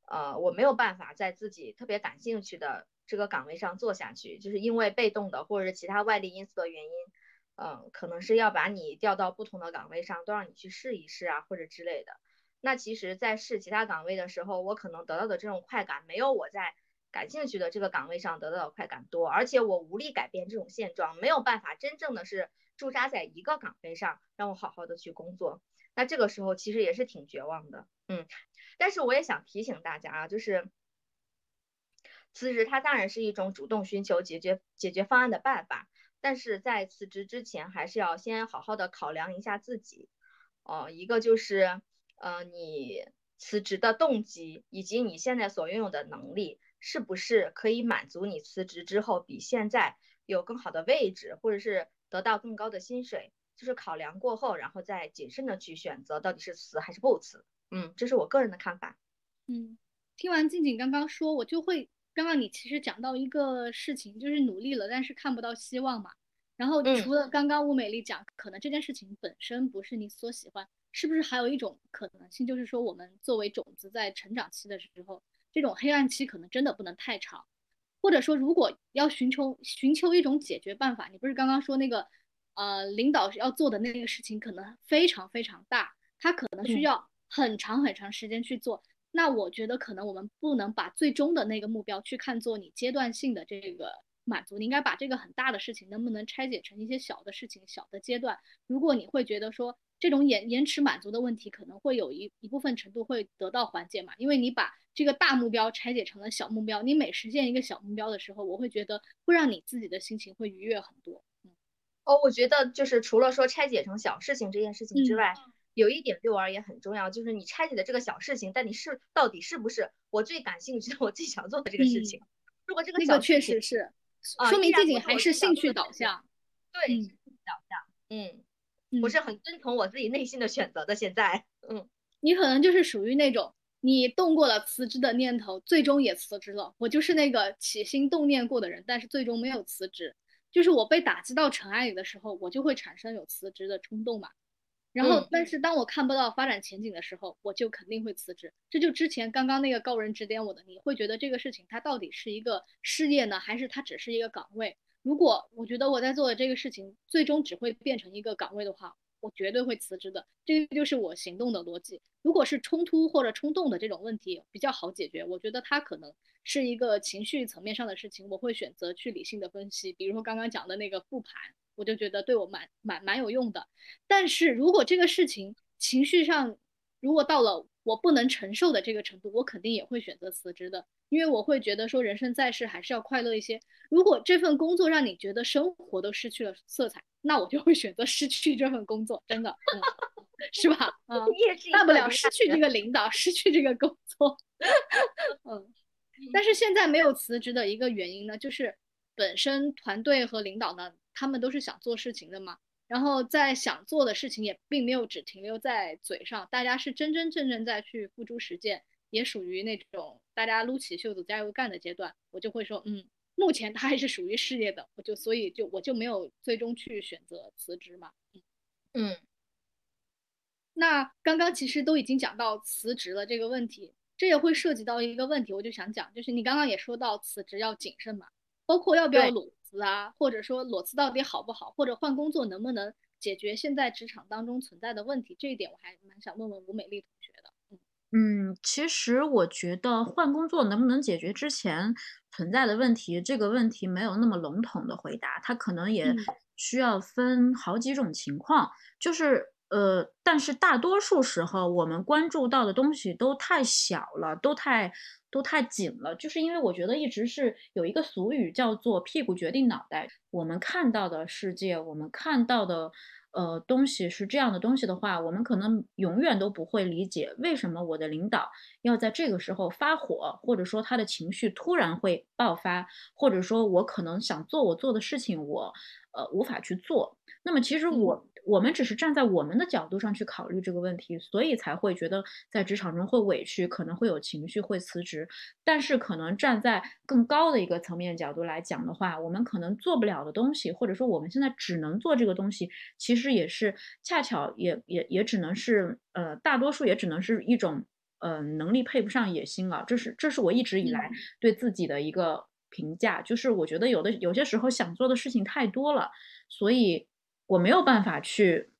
[SPEAKER 1] 呃我没有办法在自己特别感兴趣的这个岗位上做下去，就是因为被动的或者是其他外力因素的原因，嗯，可能是要把你调到不同的岗位上，都让你去试一试啊或者之类的。那其实，在试其他岗位的时候，我可能得到的这种快感没有我在。感兴趣的这个岗位上得到的快感多，而且我无力改变这种现状，没有办法真正的是驻扎在一个岗位上，让我好好的去工作。那这个时候其实也是挺绝望的，嗯。但是我也想提醒大家啊，就是辞职它当然是一种主动寻求解决解决方案的办法，但是在辞职之前还是要先好好的考量一下自己，哦，一个就是呃你辞职的动机以及你现在所拥有的能力。是不是可以满足你辞职之后比现在有更好的位置，或者是得到更高的薪水？就是考量过后，然后再谨慎的去选择到底是辞还是不辞。嗯，这是我个人的看法。
[SPEAKER 2] 嗯，听完静静刚刚说，我就会刚刚你其实讲到一个事情，就是努力了，但是看不到希望嘛。然后除了刚刚吴美丽讲，可能这件事情本身不是你所喜欢，是不是还有一种可能性，就是说我们作为种子在成长期的时候。这种黑暗期可能真的不能太长，或者说，如果要寻求寻求一种解决办法，你不是刚刚说那个，呃，领导要做的那个事情可能非常非常大，他可能需要很长很长时间去做。那我觉得可能我们不能把最终的那个目标去看作你阶段性的这个满足，你应该把这个很大的事情能不能拆解成一些小的事情、小的阶段。如果你会觉得说这种延延迟满足的问题可能会有一一部分程度会得到缓解嘛，因为你把这个大目标拆解成了小目标，你每实现一个小目标的时候，我会觉得会让你自己的心情会愉悦很多。嗯，
[SPEAKER 1] 哦，我觉得就是除了说拆解成小事情这件事情之外，有一点对我而言很重要，就是你拆解的这个小事情，但你是到底是不是我最感兴趣的、我最想做的这个事情？如果这个小
[SPEAKER 2] 确实是，说明自己还是兴趣导向。
[SPEAKER 1] 对，兴趣导向。嗯，我是很遵从我自己内心的选择的。现在，嗯，
[SPEAKER 2] 你可能就是属于那种。你动过了辞职的念头，最终也辞职了。我就是那个起心动念过的人，但是最终没有辞职。就是我被打击到尘埃里的时候，我就会产生有辞职的冲动嘛。然后，但是当我看不到发展前景的时候，我就肯定会辞职。这就之前刚刚那个高人指点我的，你会觉得这个事情它到底是一个事业呢，还是它只是一个岗位？如果我觉得我在做的这个事情最终只会变成一个岗位的话，我绝对会辞职的，这个就是我行动的逻辑。如果是冲突或者冲动的这种问题比较好解决，我觉得它可能是一个情绪层面上的事情，我会选择去理性的分析。比如说刚刚讲的那个复盘，我就觉得对我蛮蛮蛮有用的。但是如果这个事情情绪上，如果到了我不能承受的这个程度，我肯定也会选择辞职的，因为我会觉得说人生在世还是要快乐一些。如果这份工作让你觉得生活都失去了色彩，那我就会选择失去这份工作，真的，嗯、是吧？嗯，大不了失去这个领导，失去这个工作。*laughs* 嗯，但是现在没有辞职的一个原因呢，就是本身团队和领导呢，他们都是想做事情的嘛，然后在想做的事情也并没有只停留在嘴上，大家是真真正正在去付诸实践，也属于那种大家撸起袖子加油干的阶段。我就会说，嗯。目前他还是属于事业的，我就所以就我就没有最终去选择辞职嘛。
[SPEAKER 1] 嗯嗯。
[SPEAKER 2] 那刚刚其实都已经讲到辞职了这个问题，这也会涉及到一个问题，我就想讲，就是你刚刚也说到辞职要谨慎嘛，包括要不要裸辞啊，或者说裸辞到底好不好，或者换工作能不能解决现在职场当中存在的问题，这一点我还蛮想问问吴美丽同学的。
[SPEAKER 3] 嗯，其实我觉得换工作能不能解决之前存在的问题，这个问题没有那么笼统的回答，它可能也需要分好几种情况。就是呃，但是大多数时候我们关注到的东西都太小了，都太都太紧了，就是因为我觉得一直是有一个俗语叫做“屁股决定脑袋”，我们看到的世界，我们看到的。呃，东西是这样的东西的话，我们可能永远都不会理解为什么我的领导要在这个时候发火，或者说他的情绪突然会爆发，或者说我可能想做我做的事情，我呃无法去做。那么其实我。我们只是站在我们的角度上去考虑这个问题，所以才会觉得在职场中会委屈，可能会有情绪，会辞职。但是可能站在更高的一个层面角度来讲的话，我们可能做不了的东西，或者说我们现在只能做这个东西，其实也是恰巧也也也只能是呃，大多数也只能是一种呃能力配不上野心了。这是这是我一直以来对自己的一个评价，就是我觉得有的有些时候想做的事情太多了，所以。我没有办法去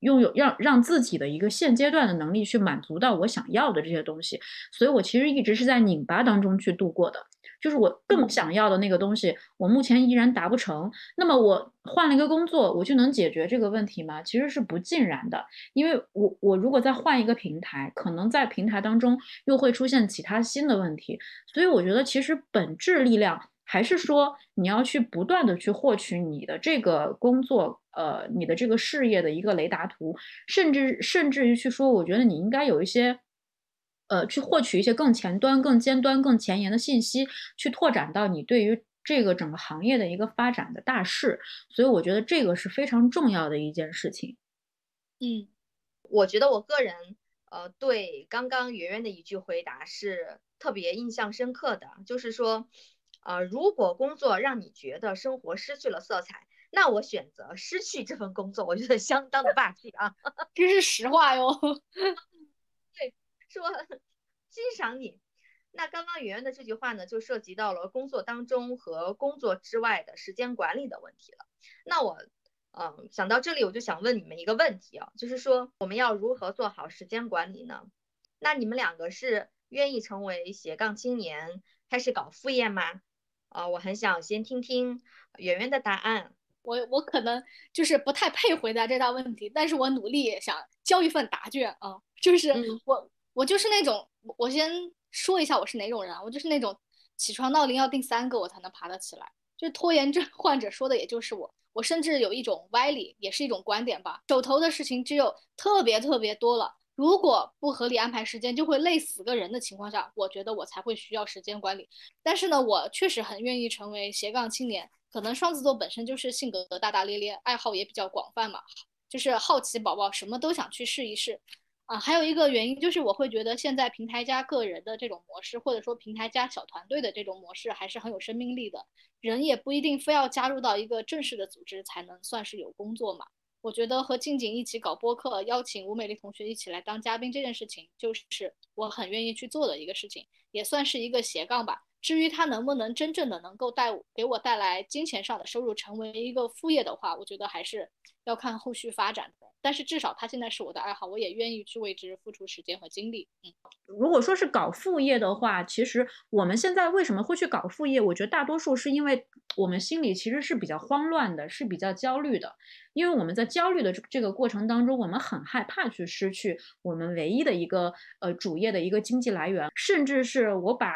[SPEAKER 3] 拥有让让自己的一个现阶段的能力去满足到我想要的这些东西，所以我其实一直是在拧巴当中去度过的。就是我更想要的那个东西，我目前依然达不成。那么我换了一个工作，我就能解决这个问题吗？其实是不尽然的，因为我我如果再换一个平台，可能在平台当中又会出现其他新的问题。所以我觉得其实本质力量。还是说你要去不断的去获取你的这个工作，呃，你的这个事业的一个雷达图，甚至甚至于去说，我觉得你应该有一些，呃，去获取一些更前端、更尖端、更前沿的信息，去拓展到你对于这个整个行业的一个发展的大势。所以我觉得这个是非常重要的一件事情。
[SPEAKER 1] 嗯，我觉得我个人，呃，对刚刚圆圆的一句回答是特别印象深刻的，就是说。啊，如果工作让你觉得生活失去了色彩，那我选择失去这份工作，我觉得相当的霸气啊！*laughs*
[SPEAKER 2] 这是实话哟。*laughs*
[SPEAKER 1] 对，说欣赏你。那刚刚圆圆的这句话呢，就涉及到了工作当中和工作之外的时间管理的问题了。那我，嗯，想到这里，我就想问你们一个问题啊，就是说我们要如何做好时间管理呢？那你们两个是愿意成为斜杠青年，开始搞副业吗？啊，我很想先听听圆圆的答案。
[SPEAKER 2] 我我可能就是不太配回答这道问题，但是我努力想交一份答卷啊。就是我我就是那种，我先说一下我是哪种人啊。我就是那种起床闹铃要定三个我才能爬得起来，就拖延症患者说的也就是我。我甚至有一种歪理，也是一种观点吧。手头的事情只有特别特别多了。如果不合理安排时间，就会累死个人的情况下，我觉得我才会需要时间管理。但是呢，我确实很愿意成为斜杠青年。可能双子座本身就是性格大大咧咧，爱好也比较广泛嘛，就是好奇宝宝，什么都想去试一试。啊，还有一个原因就是我会觉得现在平台加个人的这种模式，或者说平台加小团队的这种模式，还是很有生命力的。人也不一定非要加入到一个正式的组织才能算是有工作嘛。我觉得和静静一起搞播客，邀请吴美丽同学一起来当嘉宾这件事情，就是我很愿意去做的一个事情，也算是一个斜杠吧。至于它能不能真正的能够带给我带来金钱上的收入，成为一个副业的话，我觉得还是要看后续发展的。但是至少它现在是我的爱好，我也愿意去为之付出时间和精力。嗯，
[SPEAKER 3] 如果说是搞副业的话，其实我们现在为什么会去搞副业？我觉得大多数是因为我们心里其实是比较慌乱的，是比较焦虑的。因为我们在焦虑的这这个过程当中，我们很害怕去失去我们唯一的一个呃主业的一个经济来源，甚至是我把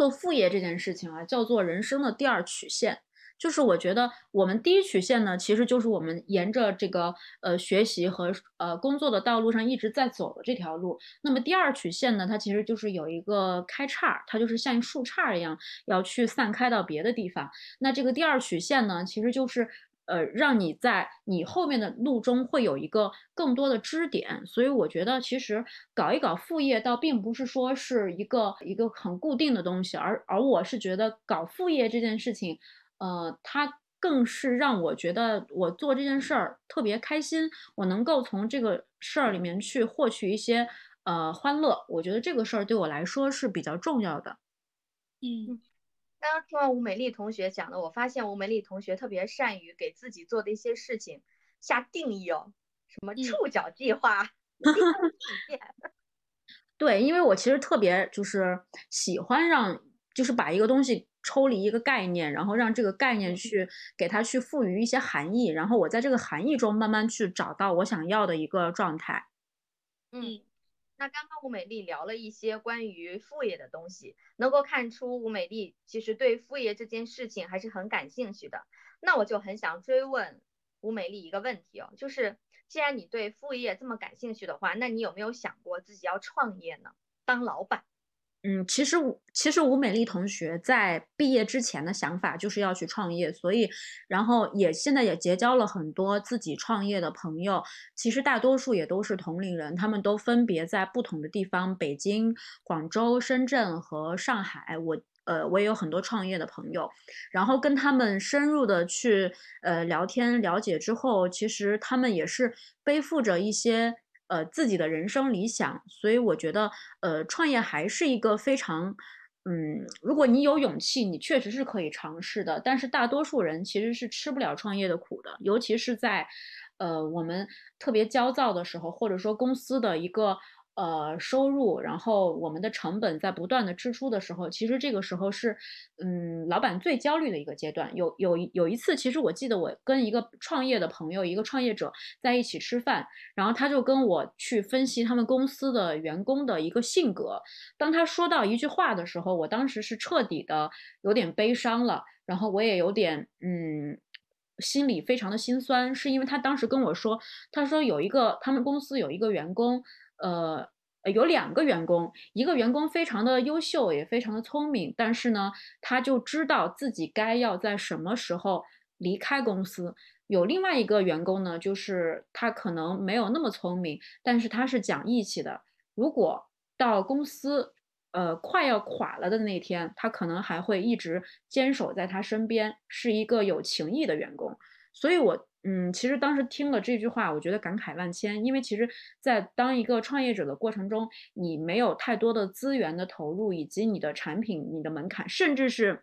[SPEAKER 3] 做副业这件事情啊叫做人生的第二曲线。就是我觉得我们第一曲线呢，其实就是我们沿着这个呃学习和呃工作的道路上一直在走的这条路。那么第二曲线呢，它其实就是有一个开叉，它就是像树杈一样要去散开到别的地方。那这个第二曲线呢，其实就是呃让你在你后面的路中会有一个更多的支点。所以我觉得其实搞一搞副业倒并不是说是一个一个很固定的东西，而而我是觉得搞副业这件事情。呃，它更是让我觉得我做这件事儿特别开心，我能够从这个事儿里面去获取一些呃欢乐，我觉得这个事儿对我来说是比较重要的。
[SPEAKER 1] 嗯，刚刚听完吴美丽同学讲的，我发现吴美丽同学特别善于给自己做的一些事情下定义哦，什么触角计划。*laughs* *laughs* *laughs*
[SPEAKER 3] 对，因为我其实特别就是喜欢让。就是把一个东西抽离一个概念，然后让这个概念去给它去赋予一些含义，然后我在这个含义中慢慢去找到我想要的一个状态。
[SPEAKER 1] 嗯。那刚刚吴美丽聊了一些关于副业的东西，能够看出吴美丽其实对副业这件事情还是很感兴趣的。那我就很想追问吴美丽一个问题哦，就是既然你对副业这么感兴趣的话，那你有没有想过自己要创业呢？当老板？
[SPEAKER 3] 嗯，其实其实吴美丽同学在毕业之前的想法就是要去创业，所以然后也现在也结交了很多自己创业的朋友。其实大多数也都是同龄人，他们都分别在不同的地方，北京、广州、深圳和上海。我呃我也有很多创业的朋友，然后跟他们深入的去呃聊天了解之后，其实他们也是背负着一些。呃，自己的人生理想，所以我觉得，呃，创业还是一个非常，嗯，如果你有勇气，你确实是可以尝试的。但是大多数人其实是吃不了创业的苦的，尤其是在，呃，我们特别焦躁的时候，或者说公司的一个。呃，收入，然后我们的成本在不断的支出的时候，其实这个时候是，嗯，老板最焦虑的一个阶段。有有有一次，其实我记得我跟一个创业的朋友，一个创业者在一起吃饭，然后他就跟我去分析他们公司的员工的一个性格。当他说到一句话的时候，我当时是彻底的有点悲伤了，然后我也有点嗯，心里非常的心酸，是因为他当时跟我说，他说有一个他们公司有一个员工。呃，有两个员工，一个员工非常的优秀，也非常的聪明，但是呢，他就知道自己该要在什么时候离开公司。有另外一个员工呢，就是他可能没有那么聪明，但是他是讲义气的。如果到公司呃快要垮了的那天，他可能还会一直坚守在他身边，是一个有情义的员工。所以，我。嗯，其实当时听了这句话，我觉得感慨万千。因为其实，在当一个创业者的过程中，你没有太多的资源的投入，以及你的产品、你的门槛，甚至是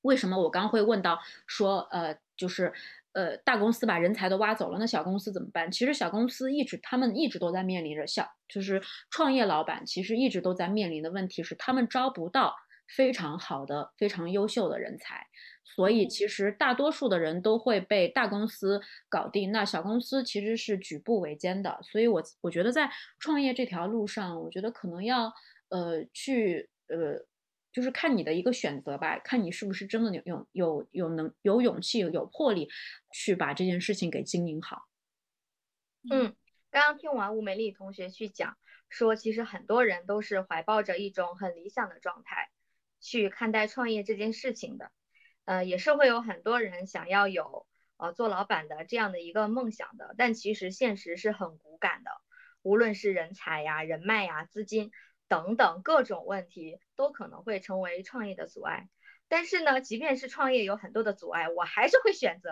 [SPEAKER 3] 为什么我刚会问到说，呃，就是呃，大公司把人才都挖走了，那小公司怎么办？其实小公司一直他们一直都在面临着小，就是创业老板其实一直都在面临的问题是，他们招不到非常好的、非常优秀的人才。所以其实大多数的人都会被大公司搞定，那小公司其实是举步维艰的。所以，我我觉得在创业这条路上，我觉得可能要呃去呃，就是看你的一个选择吧，看你是不是真的有有有有能有勇气有魄力去把这件事情给经营好。
[SPEAKER 1] 嗯，刚刚听完吴美丽同学去讲说，其实很多人都是怀抱着一种很理想的状态去看待创业这件事情的。呃，也是会有很多人想要有呃做老板的这样的一个梦想的，但其实现实是很骨感的，无论是人才呀、人脉呀、资金等等各种问题，都可能会成为创业的阻碍。但是呢，即便是创业有很多的阻碍，我还是会选择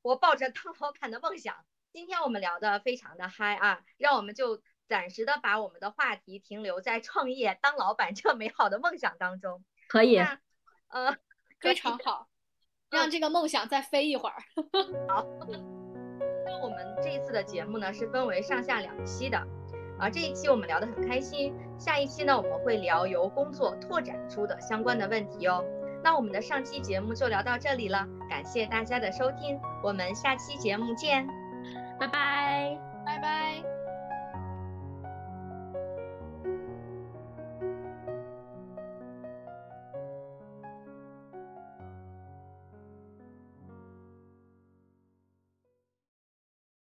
[SPEAKER 1] 我抱着当老板的梦想。今天我们聊的非常的嗨啊，让我们就暂时的把我们的话题停留在创业当老板这美好的梦想当中。
[SPEAKER 3] 可以，
[SPEAKER 1] 呃，
[SPEAKER 2] 非常好。让这个梦想再飞一会儿。*laughs*
[SPEAKER 1] 好，那我们这一次的节目呢是分为上下两期的，啊，这一期我们聊得很开心，下一期呢我们会聊由工作拓展出的相关的问题哦。那我们的上期节目就聊到这里了，感谢大家的收听，我们下期节目见，
[SPEAKER 3] 拜拜，
[SPEAKER 2] 拜拜。